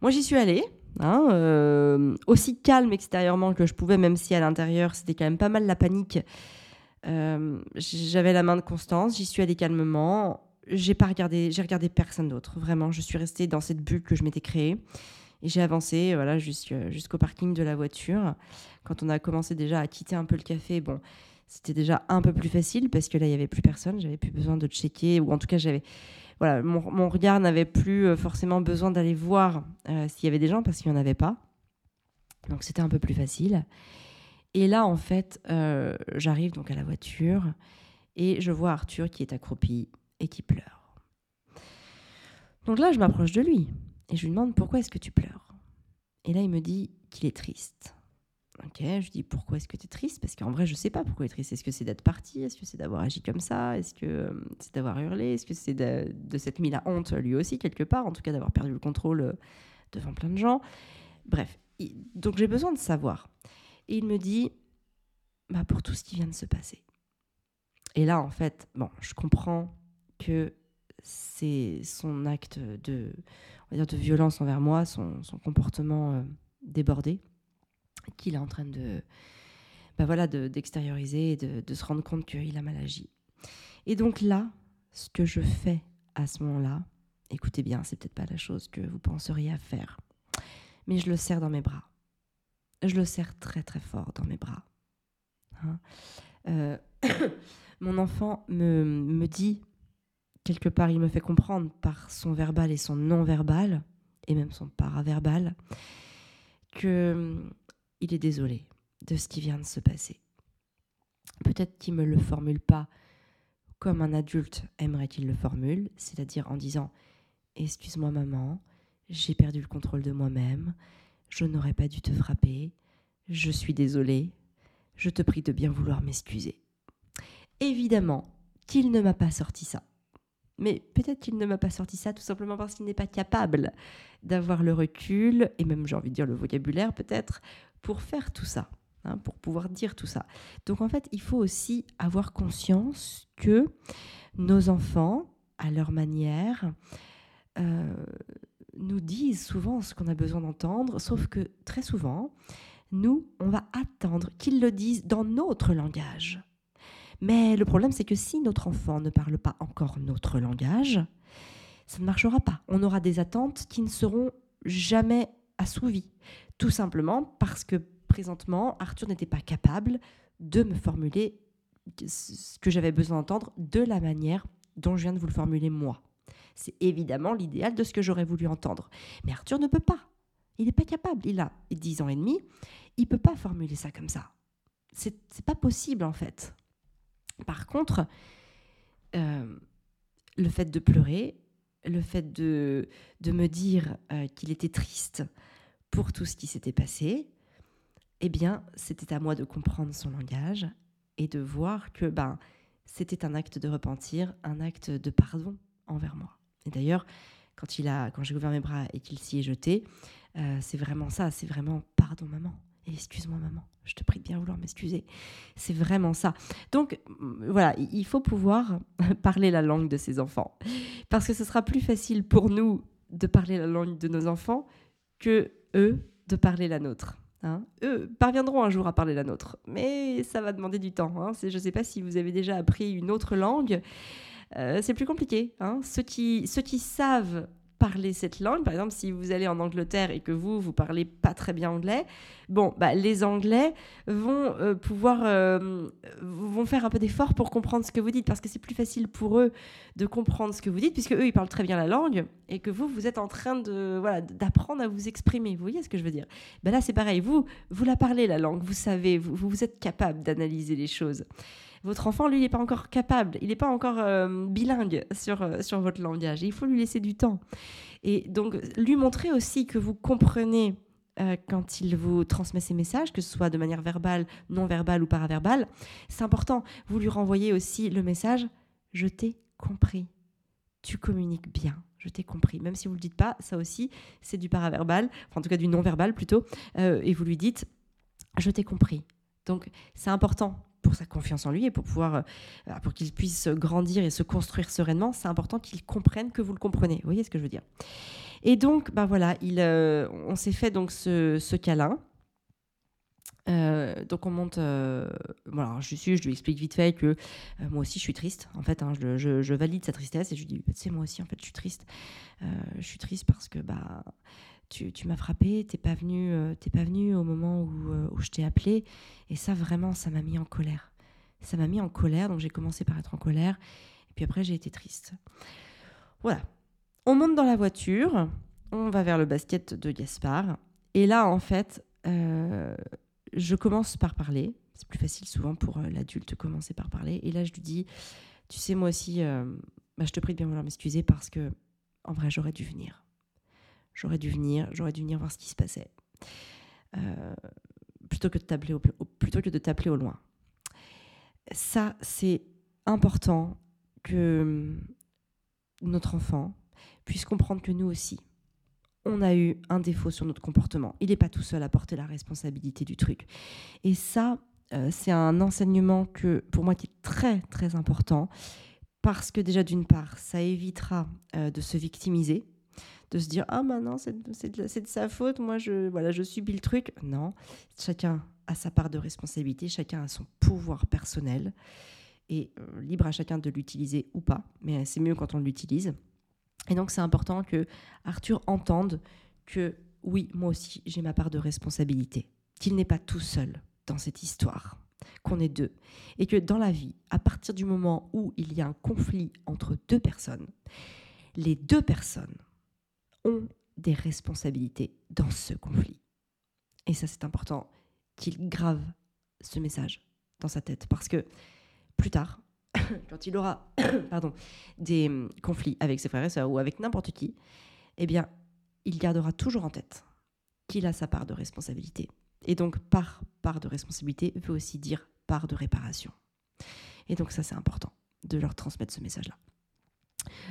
Moi, j'y suis allée, hein, euh, aussi calme extérieurement que je pouvais, même si à l'intérieur, c'était quand même pas mal la panique. Euh, j'avais la main de Constance, j'y suis allée calmement. J'ai pas regardé, j'ai regardé personne d'autre. Vraiment, je suis restée dans cette bulle que je m'étais créée. Et j'ai avancé voilà, jusqu'au parking de la voiture. Quand on a commencé déjà à quitter un peu le café, bon, c'était déjà un peu plus facile parce que là, il n'y avait plus personne. J'avais plus besoin de checker, ou en tout cas, j'avais. Voilà, mon, regard n'avait plus euh, forcément besoin d'aller voir euh, s'il y avait des gens parce qu'il n'y en avait pas. Donc, c'était un peu plus facile. Et là, en fait, euh, j'arrive donc à la voiture et je vois Arthur qui est accroupi et qui pleure. Donc là, je m'approche de lui et je lui demande pourquoi est-ce que tu pleures? Et là, il me dit qu'il est triste. Ok, je dis pourquoi est-ce que tu es triste? Parce qu'en vrai, je sais pas pourquoi il est triste. Est-ce que c'est d'être parti? Est-ce que c'est d'avoir agi comme ça? Est-ce que euh, c'est d'avoir hurlé? Est-ce que c'est de, de s'être mis la honte lui aussi, quelque part En tout cas, d'avoir perdu le contrôle euh, devant plein de gens? Bref, donc j'ai besoin de savoir. Et il me dit bah, pour tout ce qui vient de se passer. Et là, en fait, bon, je comprends que c'est son acte de, on va dire, de violence envers moi, son, comportement euh, débordé qu'il est en train de, bah voilà, d'extérioriser et de, de, se rendre compte qu'il a mal agi. Et donc là, ce que je fais à ce moment-là, écoutez bien, c'est peut-être pas la chose que vous penseriez à faire, mais je le serre dans mes bras. Je le serre très très fort dans mes bras. Hein. Euh, mon enfant me, dit, quelque part, il me fait comprendre par son verbal et son non-verbal, et même son paraverbal, que il est désolé de ce qui vient de se passer. Peut-être qu'il ne me le formule pas comme un adulte aimerait qu'il le formule, c'est-à-dire en disant Excuse-moi maman, j'ai perdu le contrôle de moi-même, je n'aurais pas dû te frapper, je suis désolé, je te prie de bien vouloir m'excuser. Évidemment qu'il ne m'a pas sorti ça. Mais peut-être qu'il ne m'a pas sorti ça tout simplement parce qu'il n'est pas capable d'avoir le recul, et même j'ai envie de dire le vocabulaire peut-être, pour faire tout ça, hein, pour pouvoir dire tout ça. Donc en fait, il faut aussi avoir conscience que nos enfants, à leur manière, euh, nous disent souvent ce qu'on a besoin d'entendre, sauf que très souvent, nous, on va attendre qu'ils le disent dans notre langage. Mais le problème, c'est que si notre enfant ne parle pas encore notre langage, ça ne marchera pas. On aura des attentes qui ne seront jamais assouvies. Tout simplement parce que présentement, Arthur n'était pas capable de me formuler ce que j'avais besoin d'entendre de la manière dont je viens de vous le formuler moi. C'est évidemment l'idéal de ce que j'aurais voulu entendre. Mais Arthur ne peut pas. Il n'est pas capable. Il a 10 ans et demi. Il peut pas formuler ça comme ça. C'est pas possible en fait. Par contre, euh, le fait de pleurer, le fait de, de me dire euh, qu'il était triste pour tout ce qui s'était passé, eh bien, c'était à moi de comprendre son langage et de voir que ben, c'était un acte de repentir, un acte de pardon envers moi. Et d'ailleurs, quand, quand j'ai ouvert mes bras et qu'il s'y est jeté, euh, c'est vraiment ça, c'est vraiment pardon maman. Excuse-moi maman, je te prie de bien vouloir m'excuser. C'est vraiment ça. Donc voilà, il faut pouvoir parler la langue de ses enfants. Parce que ce sera plus facile pour nous de parler la langue de nos enfants que eux de parler la nôtre. Hein. Eux parviendront un jour à parler la nôtre, mais ça va demander du temps. Hein. Je ne sais pas si vous avez déjà appris une autre langue. Euh, c'est plus compliqué. Hein. Ceux, qui, ceux qui savent parler cette langue, par exemple, si vous allez en Angleterre et que vous, vous parlez pas très bien anglais, bon, bah, les Anglais vont euh, pouvoir, euh, vont faire un peu d'effort pour comprendre ce que vous dites, parce que c'est plus facile pour eux de comprendre ce que vous dites, puisque eux, ils parlent très bien la langue, et que vous, vous êtes en train de, voilà, d'apprendre à vous exprimer. Vous voyez ce que je veux dire? Ben Là, c'est pareil. Vous, vous la parlez, la langue, vous savez, vous, vous êtes capable d'analyser les choses. Votre enfant, lui, n'est pas encore capable, il n'est pas encore euh, bilingue sur, euh, sur votre langage. il faut lui laisser du temps. Et donc, lui montrer aussi que vous comprenez euh, quand il vous transmet ses messages, que ce soit de manière verbale, non verbale ou paraverbale, c'est important. Vous lui renvoyez aussi le message Je t'ai compris. Tu communiques bien. Je t'ai compris. Même si vous ne le dites pas, ça aussi, c'est du paraverbal, enfin en tout cas du non-verbal plutôt. et vous lui dites Je t'ai compris. Donc c'est important pour sa confiance en lui et pour pouvoir euh, pour qu'il puisse grandir et se construire sereinement, c'est important qu'il comprenne que vous le comprenez. Vous voyez ce que je veux dire? Et donc, bah voilà, il, euh, on s'est fait donc ce, ce câlin. Euh, donc on monte. voilà, je suis, je lui explique vite fait que moi aussi je suis triste. En fait, hein, je, je, valide sa tristesse et je lui dis, tu sais, moi aussi en fait je suis triste. je suis triste parce que bah tu, m'as frappé, t'es pas venu, euh, t'es pas venu au moment euh, où, je t'ai appelé, et ça vraiment, ça m'a mis en colère. Ça m'a mis en colère, donc j'ai commencé par être en colère, et puis après j'ai été triste. Voilà. On monte dans la voiture, on va vers le basket de Gaspard, et là en fait, euh, je commence par parler. C'est plus facile souvent pour l'adulte commencer par parler, et là je lui dis, tu sais moi aussi, bah, je te prie de bien vouloir m'excuser parce que en vrai j'aurais dû venir J'aurais dû venir, j'aurais dû venir voir ce qui se passait. Euh, plutôt que de au, t'appeler au loin. Ça, c'est important que notre enfant puisse comprendre que nous aussi, on a eu un défaut sur notre comportement. Il n'est pas tout seul à porter la responsabilité du truc. Et ça, euh, c'est un enseignement que pour moi qui est très très important parce que déjà d'une part, ça évitera euh, de se victimiser de se dire ah maintenant c'est de, de, sa faute, moi je voilà je subis le truc. Non, chacun a sa part de responsabilité, chacun a son pouvoir personnel et euh, libre à chacun de l'utiliser ou pas, mais c'est mieux quand on l'utilise. Et donc c'est important que Arthur entende que oui, moi aussi j'ai ma part de responsabilité, qu'il n'est pas tout seul dans cette histoire, qu'on est deux, et que dans la vie, à partir du moment où il y a un conflit entre deux personnes, les deux personnes ont des responsabilités dans ce conflit. Et ça, c'est important qu'il grave ce message dans sa tête parce que plus tard, quand il aura pardon, des conflits avec ses frères et sœurs ou avec n'importe qui, eh bien, il gardera toujours en tête qu'il a sa part de responsabilité. Et donc, par part de responsabilité veut aussi dire part de réparation. Et donc, ça, c'est important de leur transmettre ce message-là.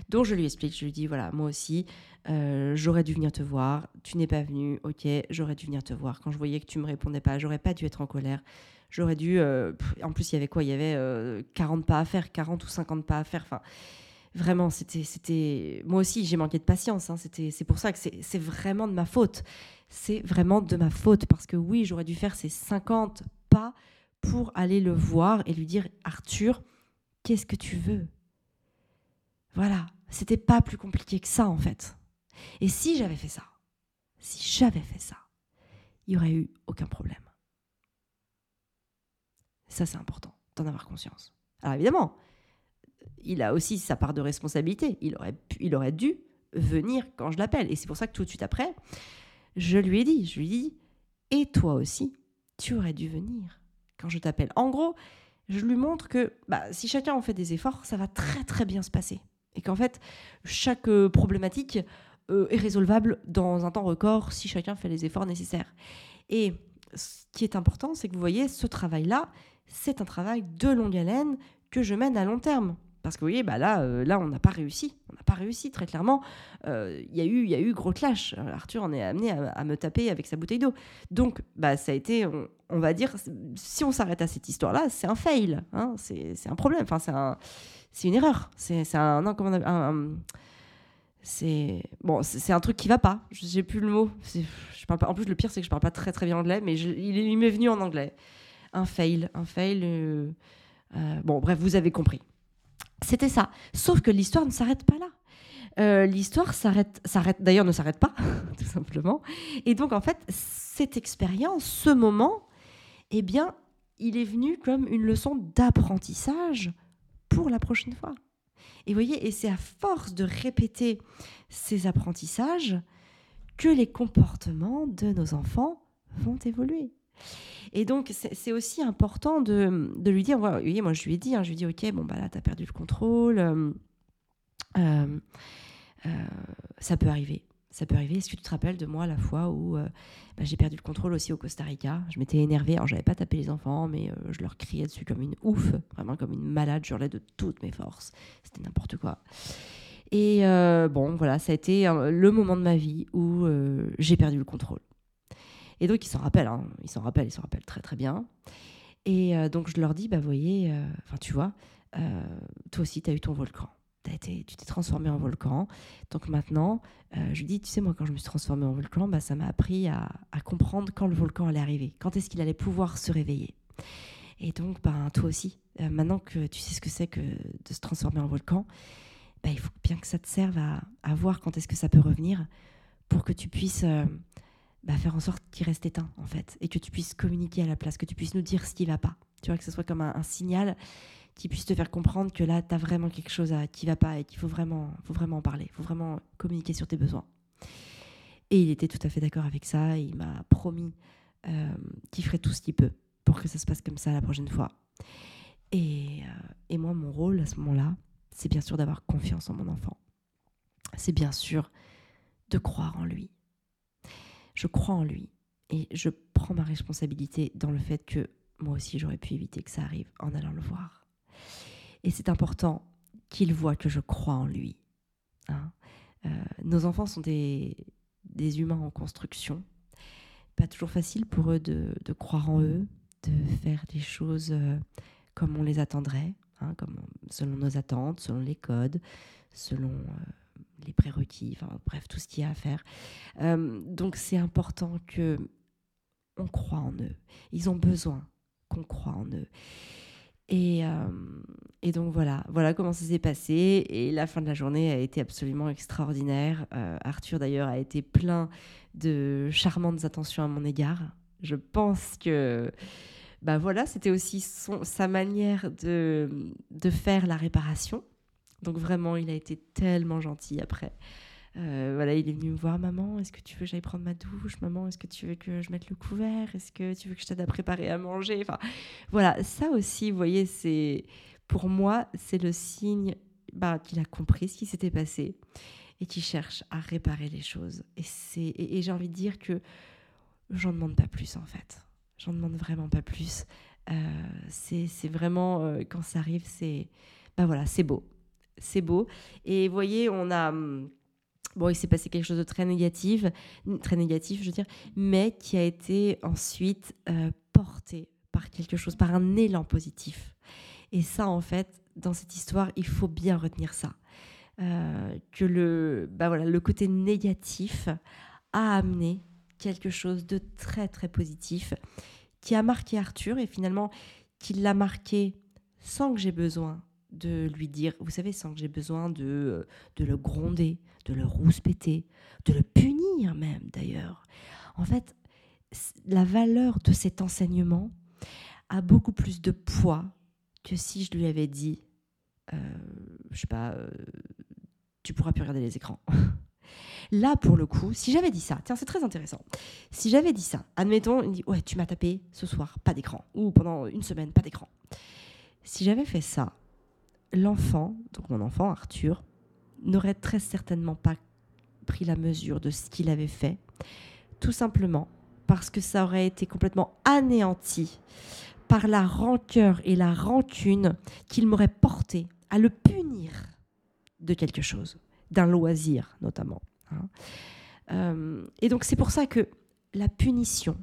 Donc je lui explique, je lui dis voilà, moi aussi, euh, j'aurais dû venir te voir, tu n'es pas venu, ok, j'aurais dû venir te voir. Quand je voyais que tu me répondais pas, j'aurais pas dû être en colère. J'aurais dû. Euh, en plus, il y avait quoi? Il y avait 40 euh, pas à faire, 40 ou 50 pas à faire. Enfin, vraiment, c'était. Moi aussi, j'ai manqué de patience. Hein. C'est pour ça que c'est vraiment de ma faute. C'est vraiment de ma faute parce que oui, j'aurais dû faire ces 50 pas pour aller le voir et lui dire Arthur, qu'est-ce que tu veux? Voilà, c'était pas plus compliqué que ça en fait. Et si j'avais fait ça, si j'avais fait ça, il n'y aurait eu aucun problème. Ça, c'est important d'en avoir conscience. Alors évidemment, il a aussi sa part de responsabilité. Il aurait, dû venir quand je l'appelle. Et c'est pour ça que tout de suite après, je lui ai dit, je lui ai dit, et toi aussi, tu aurais dû venir quand je t'appelle. En gros, je lui montre que bah, si chacun en fait des efforts, ça va très très bien se passer. Et qu'en fait, chaque euh, problématique euh, est résolvable dans un temps record si chacun fait les efforts nécessaires. Et ce qui est important, c'est que vous voyez, ce travail-là, c'est un travail de longue haleine que je mène à long terme. Parce que vous voyez, bah là, euh, là, on n'a pas réussi. On n'a pas réussi, très clairement. Euh, il y, a eu, y a eu gros clash. Euh, Arthur en est amené à, me taper avec sa bouteille d'eau. Donc, bah, ça a été, on, va dire, si on s'arrête à cette histoire-là, c'est un fail. Hein c'est un problème. Enfin, c'est un, une erreur. C'est un, non, c'est bon, c'est un truc qui va pas. J'ai plus le mot. Je parle pas. En plus, le pire, c'est que je parle pas très très bien anglais, mais il, il m'est venu en anglais. Un fail, un fail. bon, bref, vous avez compris. C'était ça. Sauf que l'histoire ne s'arrête pas là. Euh, l'histoire s'arrête, d'ailleurs ne s'arrête pas, tout simplement. Et donc en fait, cette expérience, ce moment, eh bien, il est venu comme une leçon d'apprentissage pour la prochaine fois. Et voyez, et c'est à force de répéter ces apprentissages que les comportements de nos enfants vont évoluer. Et donc, c'est aussi important de, de, lui dire, voyez, moi je lui ai dit, hein, je lui ai ok, bon, bah là, tu as perdu le contrôle, euh, euh, euh, ça peut arriver. Ça peut arriver. Est-ce que tu te rappelles de moi la fois où bah, j'ai perdu le contrôle aussi au Costa Rica? Je m'étais énervée. Alors, j'avais pas tapé les enfants, mais je leur criais dessus comme une ouf, vraiment comme une malade. Je hurlais de toutes mes forces. C'était n'importe quoi. Et bon, voilà, ça a été le moment de ma vie où j'ai perdu le contrôle. Et donc, ils s'en rappellent, hein. ils s'en rappellent, ils s'en rappellent très très bien. Et euh, donc, je leur dis, bah, voyez, euh, enfin, tu vois, euh, toi aussi, tu as eu ton volcan. As été, tu t'es transformé en volcan. Donc maintenant, je lui dis, tu sais, moi, quand je me suis transformé en volcan, bah, ça m'a appris à, comprendre quand le volcan allait arriver, quand est-ce qu'il allait pouvoir se réveiller. Et donc, ben, toi aussi, maintenant que tu sais ce que c'est que de se transformer en volcan, bah, il faut bien que ça te serve à voir quand est-ce que ça peut revenir pour que tu puisses bah, faire en sorte qu'il reste éteint, en fait, et que tu puisses communiquer à la place, que tu puisses nous dire ce qui va pas. Tu vois, que ce soit comme un, signal qui puisse te faire comprendre que là, tu as vraiment quelque chose à, qui va pas et qu'il faut vraiment, faut vraiment en parler, il faut vraiment communiquer sur tes besoins. Et il était tout à fait d'accord avec ça, il m'a promis euh, qu'il ferait tout ce qu'il peut pour que ça se passe comme ça la prochaine fois. Et, euh, et moi, mon rôle à ce moment-là, c'est bien sûr d'avoir confiance en mon enfant. C'est bien sûr de croire en lui, je crois en lui et je prends ma responsabilité dans le fait que moi aussi j'aurais pu éviter que ça arrive en allant le voir. Et c'est important qu'il voit que je crois en lui. Hein. Euh, nos enfants sont des, des, humains en construction. Pas toujours facile pour eux de, de croire en eux, de faire des choses euh, comme on les attendrait, hein, comme selon nos attentes, selon les codes, selon euh, les prérequis, enfin bref, tout ce qu'il y a à faire. Euh, donc c'est important que on croit en eux. Ils ont besoin qu'on croit en eux. Et, euh, et, donc voilà, voilà comment ça s'est passé. Et la fin de la journée a été absolument extraordinaire. Euh, Arthur d'ailleurs a été plein de charmantes attentions à mon égard. Je pense que bah voilà, c'était aussi son, sa manière de, de faire la réparation. Donc vraiment, il a été tellement gentil après. Euh, voilà, il est venu me voir, maman, est-ce que tu veux que j'aille prendre ma douche? Maman, est-ce que tu veux que je mette le couvert? Est-ce que tu veux que je t'aide à préparer à manger? Enfin, voilà, ça aussi, vous voyez, c'est pour moi, c'est le signe bah, qu'il a compris ce qui s'était passé et qu'il cherche à réparer les choses. Et, c'est, et, j'ai envie de dire que j'en demande pas plus, en fait. J'en demande vraiment pas plus. Euh, c'est, vraiment, euh, quand ça arrive, c'est, bah voilà, c'est beau c'est beau. Et vous voyez, on a... Hum, bon, il s'est passé quelque chose de très négatif, très négatif, je veux dire, mais qui a été ensuite euh, porté par quelque chose, par un élan positif. Et ça, en fait, dans cette histoire, il faut bien retenir ça. Euh, que le, bah voilà, le côté négatif a amené quelque chose de très, très positif qui a marqué Arthur et finalement qui l'a marqué sans que j'ai besoin de lui dire, vous savez, sans que j'ai besoin de, euh, de le gronder, de le rouspéter, de le punir même d'ailleurs. En fait, la valeur de cet enseignement a beaucoup plus de poids que si je lui avais dit, euh, je sais pas, euh, tu pourras plus regarder les écrans. Là, pour le coup, si j'avais dit ça, tiens, c'est très intéressant. Si j'avais dit ça, admettons, il dit, ouais, tu m'as tapé ce soir, pas d'écran, ou pendant une semaine, pas d'écran. Si j'avais fait ça, l'enfant, donc mon enfant Arthur, n'aurait très certainement pas pris la mesure de ce qu'il avait fait, tout simplement parce que ça aurait été complètement anéanti par la rancœur et la rancune qu'il m'aurait porté à le punir de quelque chose, d'un loisir notamment. Hein. Euh, et donc c'est pour ça que la punition,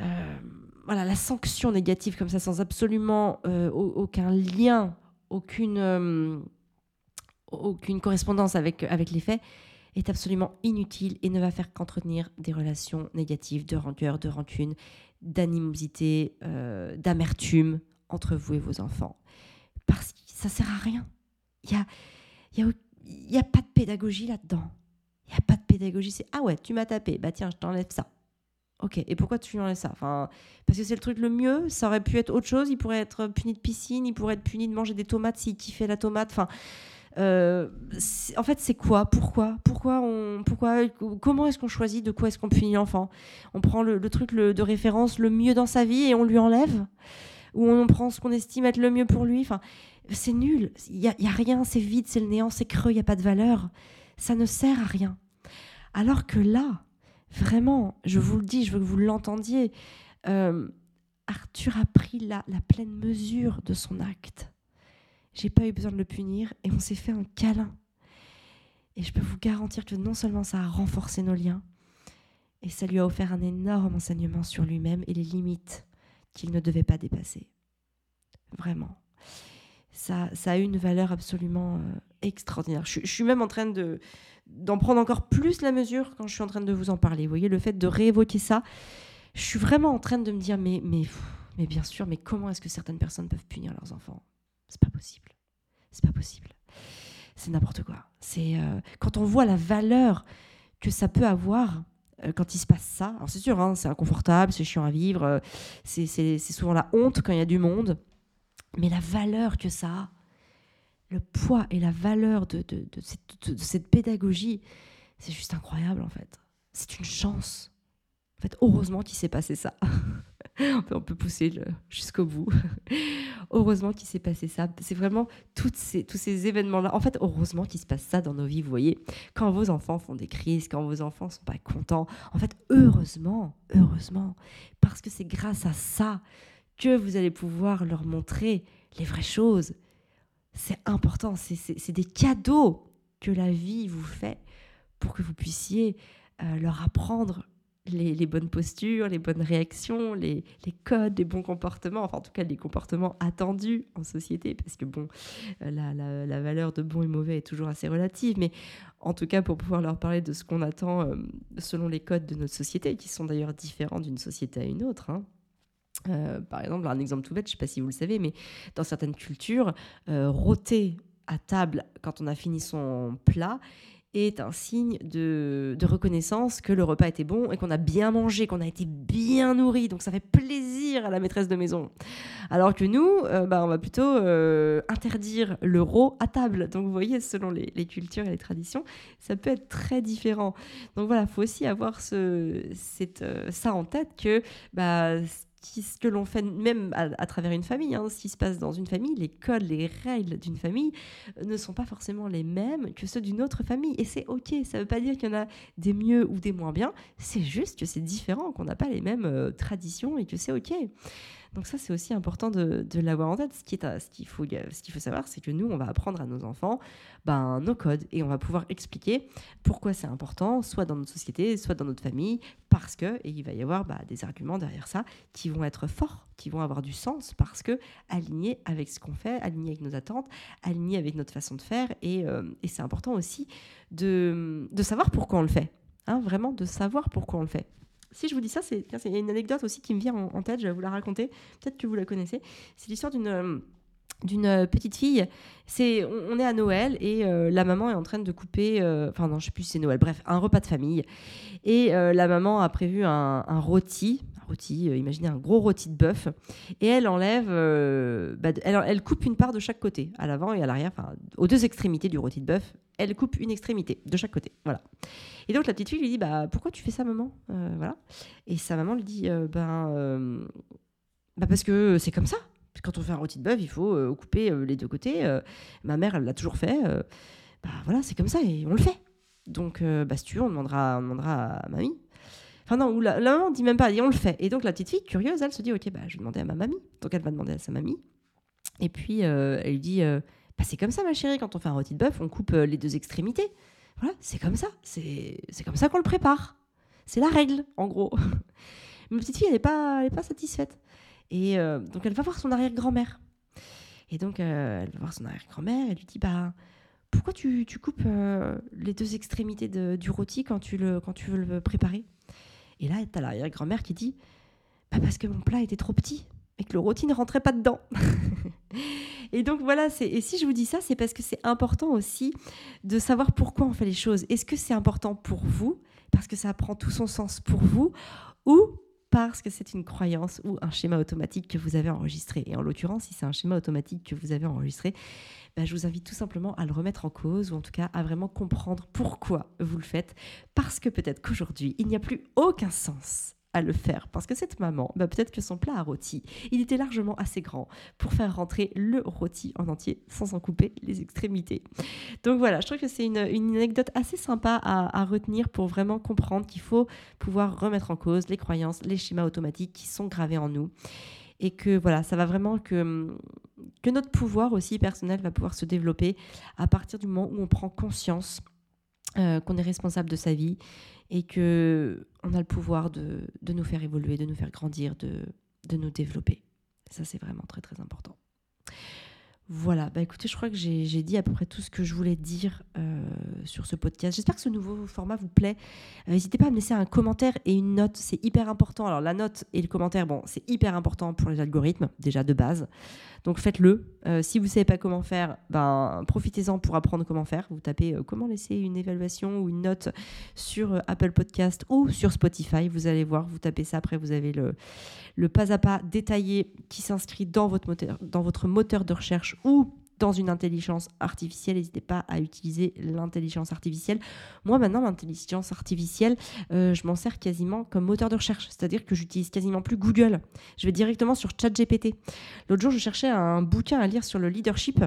euh, voilà, la sanction négative comme ça, sans absolument euh, aucun lien, aucune, aucune correspondance avec, avec les faits, est absolument inutile et ne va faire qu'entretenir des relations négatives de rancœur, de rancune, d'animosité, d'amertume entre vous et vos enfants. Parce que ça sert à rien. Il y a, y a n'y a pas de pédagogie là-dedans. Il n'y a pas de pédagogie. C'est ah ouais, tu m'as tapé. Bah tiens, je t'enlève ça. Ok, et pourquoi tu lui enlèves ça? Enfin, Parce que c'est le truc le mieux. Ça aurait pu être autre chose. Il pourrait être puni de piscine. Il pourrait être puni de manger des tomates s'il kiffait la tomate. Enfin, euh, en fait, c'est quoi? Pourquoi? Pourquoi on Pourquoi Comment est-ce qu'on choisit de quoi est-ce qu'on punit l'enfant? On prend le, truc de référence le mieux dans sa vie et on lui enlève? Ou on prend ce qu'on estime être le mieux pour lui? Enfin, c'est nul, il a, y a, rien, c'est vide, c'est le néant, c'est creux, il n'y a pas de valeur. Ça ne sert à rien. Alors que là, vraiment, je vous le dis, je veux que vous l'entendiez, euh, Arthur a pris la, la pleine mesure de son acte. J'ai pas eu besoin de le punir et on s'est fait un câlin. Et je peux vous garantir que non seulement ça a renforcé nos liens, et ça lui a offert un énorme enseignement sur lui-même et les limites qu'il ne devait pas dépasser. Vraiment ça, a une valeur absolument euh, extraordinaire. Je, suis même en train de d'en prendre encore plus la mesure quand je suis en train de vous en parler. Vous voyez, le fait de réévoquer ça, je suis vraiment en train de me dire, mais, mais, mais bien sûr, mais comment est-ce que certaines personnes peuvent punir leurs enfants? C'est pas possible. C'est pas possible. C'est n'importe quoi. C'est euh, quand on voit la valeur que ça peut avoir euh, quand il se passe ça. Alors c'est sûr, hein, c'est inconfortable, c'est chiant à vivre, c'est souvent la honte quand il y a du monde. Mais la valeur que ça a, le poids et la valeur de, cette, pédagogie, c'est juste incroyable en fait. C'est une chance. En fait, heureusement qu'il s'est passé ça. on peut pousser jusqu'au bout. heureusement qu'il s'est passé ça. C'est vraiment tous ces événements-là. En fait, heureusement qu'il se passe ça dans nos vies. Vous voyez, quand vos enfants font des crises, quand vos enfants sont pas contents, en fait, heureusement, heureusement, parce que c'est grâce à ça que vous allez pouvoir leur montrer les vraies choses. C'est important, c'est des cadeaux que la vie vous fait pour que vous puissiez euh, leur apprendre les, bonnes postures, les bonnes réactions, les, codes, les bons comportements, enfin en tout cas les comportements attendus en société, parce que bon, euh, la, valeur de bon et mauvais est toujours assez relative, mais en tout cas pour pouvoir leur parler de ce qu'on attend euh, selon les codes de notre société, qui sont d'ailleurs différents d'une société à une autre. Hein. Euh, par exemple, un exemple tout bête, je ne sais pas si vous le savez, mais dans certaines cultures, euh, rôter à table quand on a fini son plat est un signe de, reconnaissance que le repas était bon et qu'on a bien mangé, qu'on a été bien nourri. Donc ça fait plaisir à la maîtresse de maison. Alors que nous, euh, bah, on va plutôt interdire le rot à table. Donc vous voyez, selon les, cultures et les traditions, ça peut être très différent. Donc voilà, il faut aussi avoir ça en tête que bah, ce que l'on fait même à, travers une famille, hein, ce qui se passe dans une famille, les codes, les règles d'une famille euh, ne sont pas forcément les mêmes que ceux d'une autre famille. Et c'est OK, ça ne veut pas dire qu'il y en a des mieux ou des moins bien, c'est juste que c'est différent, qu'on n'a pas les mêmes euh, traditions et que c'est OK. Donc ça, c'est aussi important de, l'avoir en tête. Ce qu'il ce faut, qu'il faut savoir, c'est que nous, on va apprendre à nos enfants ben, nos codes et on va pouvoir expliquer pourquoi c'est important, soit dans notre société, soit dans notre famille, parce que, et il va y avoir bah, des arguments derrière ça qui vont être forts, qui vont avoir du sens, parce que alignés avec ce qu'on fait, alignés avec nos attentes, alignés avec notre façon de faire. Et, euh, c'est important aussi de, de savoir pourquoi on le fait. Hein, vraiment de savoir pourquoi on le fait si je vous dis ça, c'est une anecdote aussi qui me vient en, tête, je vais vous la raconter. Peut-être que vous la connaissez. C'est l'histoire d'une euh, d'une euh, petite fille. C'est, on, est à Noël et euh, la maman est en train de couper, enfin non, je sais plus si c'est Noël, bref, un repas de famille. Et la maman a prévu un, un rôti, un rôti, imaginez un gros rôti de bœuf, et elle enlève, bah, elle, elle, coupe une part de chaque côté, à l'avant et à l'arrière, enfin aux deux extrémités du rôti de bœuf, elle coupe une extrémité de chaque côté, voilà. Et donc la petite fille lui dit bah pourquoi tu fais ça maman? Euh, voilà. Et sa maman lui dit euh, ben euh, bah parce que c'est comme ça. Quand on fait un rôti de bœuf, il faut couper les deux côtés. ma mère, elle l'a toujours fait. bah voilà, c'est comme ça et on le fait. Donc bah si tu veux, on demandera, on demandera à mamie. Enfin non, la, la, maman dit même pas, et on le fait. Et donc la petite fille, curieuse, elle se dit ok bah je vais demander à ma mamie. Donc elle va demander à sa mamie. Et puis elle lui dit bah, c'est comme ça ma chérie, quand on fait un rôti de bœuf, on coupe les deux extrémités. Voilà, c'est comme ça. C'est comme ça qu'on le prépare. C'est la règle, en gros. Ma petite fille, elle n'est pas, pas satisfaite. Et euh, donc, elle va voir son arrière-grand-mère. Et donc, euh, elle va voir son arrière-grand-mère et lui dit bah, Pourquoi tu, tu coupes euh, les deux extrémités de, du rôti quand tu, le, quand tu veux le préparer? Et là, tu as l'arrière-grand-mère qui dit bah, Parce que mon plat était trop petit et que le rôti ne rentrait pas dedans. et donc voilà, et si je vous dis ça, c'est parce que c'est important aussi de savoir pourquoi on fait les choses. Est-ce que c'est important pour vous, parce que ça prend tout son sens pour vous, ou parce que c'est une croyance ou un schéma automatique que vous avez enregistré? Et en l'occurrence, si c'est un schéma automatique que vous avez enregistré, bah, je vous invite tout simplement à le remettre en cause, ou en tout cas à vraiment comprendre pourquoi vous le faites, parce que peut-être qu'aujourd'hui, il n'y a plus aucun sens à le faire. Parce que cette maman, bah, peut-être que son plat à rôti, il était largement assez grand pour faire rentrer le rôti en entier sans en couper les extrémités. Donc voilà, je trouve que c'est une, anecdote assez sympa à, retenir pour vraiment comprendre qu'il faut pouvoir remettre en cause les croyances, les schémas automatiques qui sont gravés en nous. Et que voilà, ça va vraiment que, que notre pouvoir aussi personnel va pouvoir se développer à partir du moment où on prend conscience euh, qu'on est responsable de sa vie et que on a le pouvoir de, nous faire évoluer, de nous faire grandir, de, de nous développer. Ça, c'est vraiment très très important. Voilà, bah écoutez, je crois que j'ai dit à peu près tout ce que je voulais dire euh, sur ce podcast. J'espère que ce nouveau format vous plaît. Euh, n'hésitez pas à me laisser un commentaire et une note, c'est hyper important. Alors la note et le commentaire, bon, c'est hyper important pour les algorithmes, déjà de base. Donc faites-le. Euh, si vous ne savez pas comment faire, ben, profitez-en pour apprendre comment faire. Vous tapez comment laisser une évaluation ou une note sur Apple Podcast ou sur Spotify. Vous allez voir, vous tapez ça, après vous avez le, pas à pas détaillé qui s'inscrit dans votre moteur de recherche ou dans une intelligence artificielle. N'hésitez pas à utiliser l'intelligence artificielle. Moi, maintenant, l'intelligence artificielle, euh, je m'en sers quasiment comme moteur de recherche. C'est-à-dire que j'utilise quasiment plus Google. Je vais directement sur ChatGPT. L'autre jour, je cherchais un bouquin à lire sur le leadership.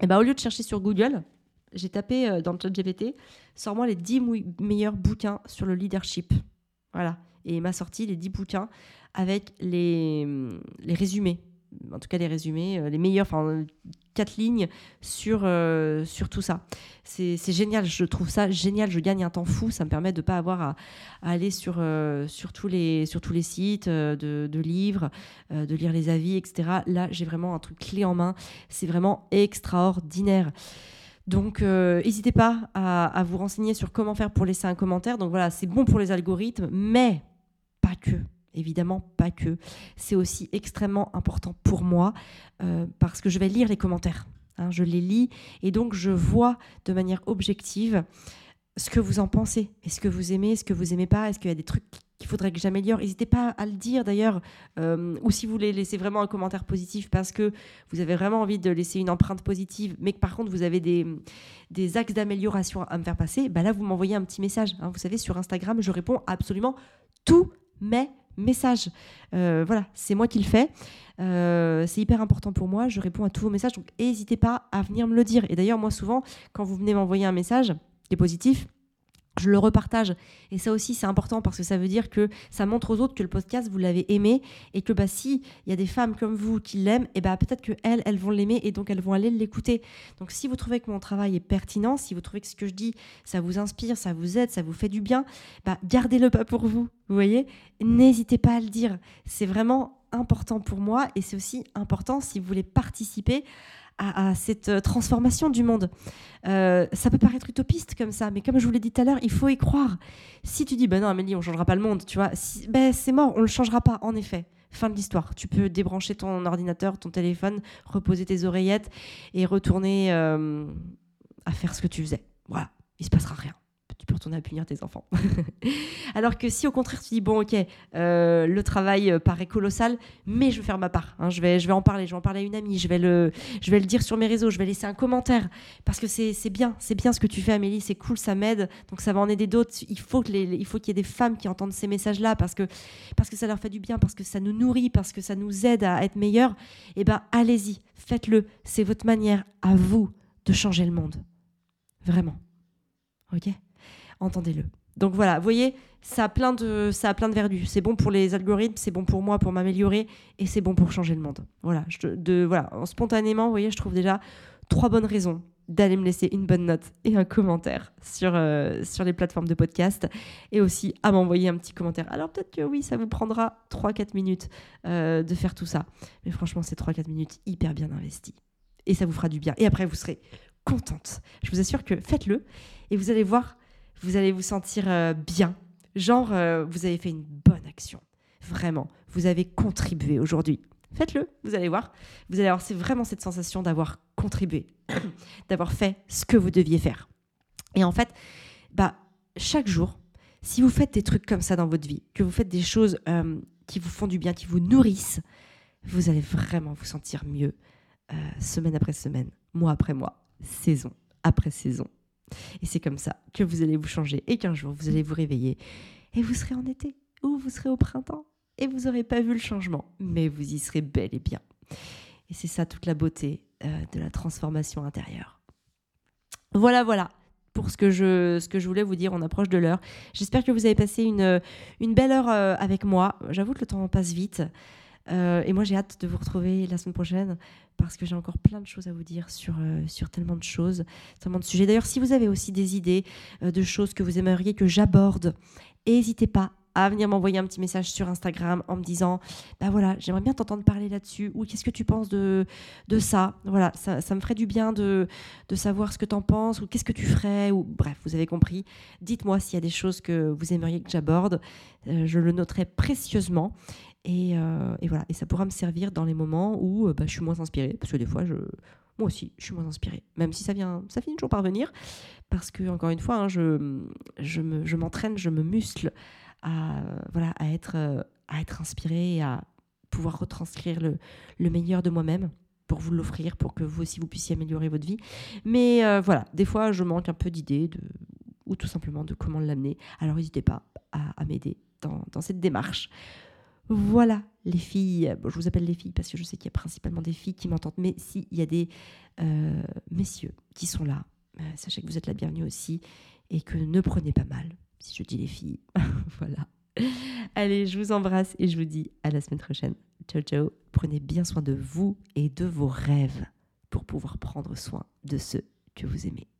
Et ben, au lieu de chercher sur Google, j'ai tapé euh, dans ChatGPT, sors-moi les 10 meilleurs bouquins sur le leadership. Voilà. Et il m'a sorti les 10 bouquins avec les, les résumés, en tout cas les résumés, euh, les meilleurs, enfin quatre lignes sur, euh, sur tout ça. C'est génial, je trouve ça génial, je gagne un temps fou, ça me permet de ne pas avoir à, aller sur, euh, sur, tous les, sur tous les sites de, de livres, de lire les avis, etc. Là, j'ai vraiment un truc clé en main, c'est vraiment extraordinaire. Donc, n'hésitez pas à, à, vous renseigner sur comment faire pour laisser un commentaire. Donc voilà, c'est bon pour les algorithmes, mais pas que. Évidemment, pas que. C'est aussi extrêmement important pour moi euh, parce que je vais lire les commentaires. Hein, je les lis et donc je vois de manière objective ce que vous en pensez. Est-ce que vous aimez, est-ce que vous aimez pas Est-ce qu'il y a des trucs qu'il faudrait que j'améliore? N'hésitez pas à le dire d'ailleurs. Euh, ou si vous voulez laisser vraiment un commentaire positif parce que vous avez vraiment envie de laisser une empreinte positive, mais que par contre vous avez des, axes d'amélioration à me faire passer, bah là vous m'envoyez un petit message. Hein. Vous savez, sur Instagram, je réponds absolument tous mes message. Euh, voilà, c'est moi qui le fais. Euh, c'est hyper important pour moi. Je réponds à tous vos messages. Donc, n'hésitez pas à venir me le dire. Et d'ailleurs, moi, souvent, quand vous venez m'envoyer un message qui est positif, je le repartage. Et ça aussi, c'est important parce que ça veut dire que ça montre aux autres que le podcast, vous l'avez aimé et que bah, si il y a des femmes comme vous qui l'aiment, et bah, peut-être qu'elles, elles vont l'aimer et donc elles vont aller l'écouter. Donc si vous trouvez que mon travail est pertinent, si vous trouvez que ce que je dis, ça vous inspire, ça vous aide, ça vous fait du bien, bah, gardez-le pas pour vous. Vous voyez N'hésitez pas à le dire. C'est vraiment important pour moi et c'est aussi important si vous voulez participer à, cette euh, transformation du monde. Euh, ça peut paraître utopiste comme ça, mais comme je vous l'ai dit tout à l'heure, il faut y croire. Si tu dis, ben non, Amélie, on changera pas le monde, tu vois, ben c'est mort, on le changera pas, en effet. Fin de l'histoire. Tu peux débrancher ton ordinateur, ton téléphone, reposer tes oreillettes et retourner à faire ce que tu faisais. Voilà, il se passera rien tu peux retourner à punir tes enfants. Alors que si au contraire tu dis bon ok, euh, le travail euh, paraît colossal, mais je vais faire ma part. Hein, je, vais, je vais en parler, je vais en parler à une amie, je vais, le, je vais le dire sur mes réseaux, je vais laisser un commentaire parce que c'est bien, c'est bien ce que tu fais Amélie, c'est cool, ça m'aide, donc ça va en aider d'autres. Il faut qu'il y ait des femmes qui entendent ces messages-là parce que, parce que ça leur fait du bien, parce que ça nous nourrit, parce que ça nous aide à être meilleurs. Et eh ben allez-y, faites-le. C'est votre manière à vous de changer le monde. Vraiment. Ok? Entendez-le. Donc voilà, vous voyez, ça a plein de, ça a plein de. C'est bon pour les algorithmes, c'est bon pour moi pour m'améliorer et c'est bon pour changer le monde. Voilà, de, voilà, spontanément, vous voyez, je trouve déjà trois bonnes raisons d'aller me laisser une bonne note et un commentaire sur, euh, sur les plateformes de podcast et aussi à m'envoyer un petit commentaire. Alors peut-être que oui, ça vous prendra 3-4 minutes euh, de faire tout ça. Mais franchement, c'est 3-4 minutes hyper bien investies. Et ça vous fera du bien. Et après, vous serez contente. Je vous assure que faites-le et vous allez voir vous allez vous sentir euh, bien. Genre, euh, vous avez fait une bonne action. Vraiment, vous avez contribué aujourd'hui. Faites-le, vous allez voir. Vous allez avoir vraiment cette sensation d'avoir contribué, d'avoir fait ce que vous deviez faire. Et en fait, bah, chaque jour, si vous faites des trucs comme ça dans votre vie, que vous faites des choses euh, qui vous font du bien, qui vous nourrissent, vous allez vraiment vous sentir mieux semaine après semaine, mois après mois, saison après saison. Et c'est comme ça que vous allez vous changer et qu'un jour vous allez vous réveiller et vous serez en été ou vous serez au printemps et vous n'aurez pas vu le changement, mais vous y serez bel et bien. Et c'est ça toute la beauté euh, de la transformation intérieure. Voilà, voilà pour ce que je, ce que je voulais vous dire. On approche de l'heure. J'espère que vous avez passé une, une belle heure euh, avec moi. J'avoue que le temps passe vite. Euh, et moi, j'ai hâte de vous retrouver la semaine prochaine parce que j'ai encore plein de choses à vous dire sur, euh, sur tellement de choses, tellement de sujets. D'ailleurs, si vous avez aussi des idées euh, de choses que vous aimeriez que j'aborde, n'hésitez pas à venir m'envoyer un petit message sur Instagram en me disant bah voilà j'aimerais bien t'entendre parler là-dessus ou qu'est-ce que tu penses de, de ça? Voilà ça, ça me ferait du bien de, de savoir ce que tu en penses ou qu'est-ce que tu ferais ou bref vous avez compris. Dites-moi s'il y a des choses que vous aimeriez que j'aborde. Je le noterai précieusement. Euh, et, voilà, et ça pourra me servir dans les moments où euh, bah, je suis moins inspirée, parce que des fois, je, moi aussi, je suis moins inspirée, même si ça vient, ça finit toujours par venir, parce que encore une fois, je, je, m'entraîne, je me muscle à voilà, à être, euh, à inspirée à pouvoir retranscrire le, le meilleur de moi-même pour vous l'offrir, pour que vous aussi vous puissiez améliorer votre vie. Mais voilà, des fois, je manque un peu d'idées ou tout simplement de comment l'amener. Alors n'hésitez pas à, m'aider dans, cette démarche. Voilà, les filles, je vous appelle les filles parce que je sais qu'il y a principalement des filles qui m'entendent, mais s'il y a des euh, messieurs qui sont là, euh, sachez que vous êtes la bienvenue aussi et que ne prenez pas mal si je dis les filles. voilà. Allez, je vous embrasse et je vous dis à la semaine prochaine. Ciao, ciao. Prenez bien soin de vous et de vos rêves pour pouvoir prendre soin de ceux que vous aimez.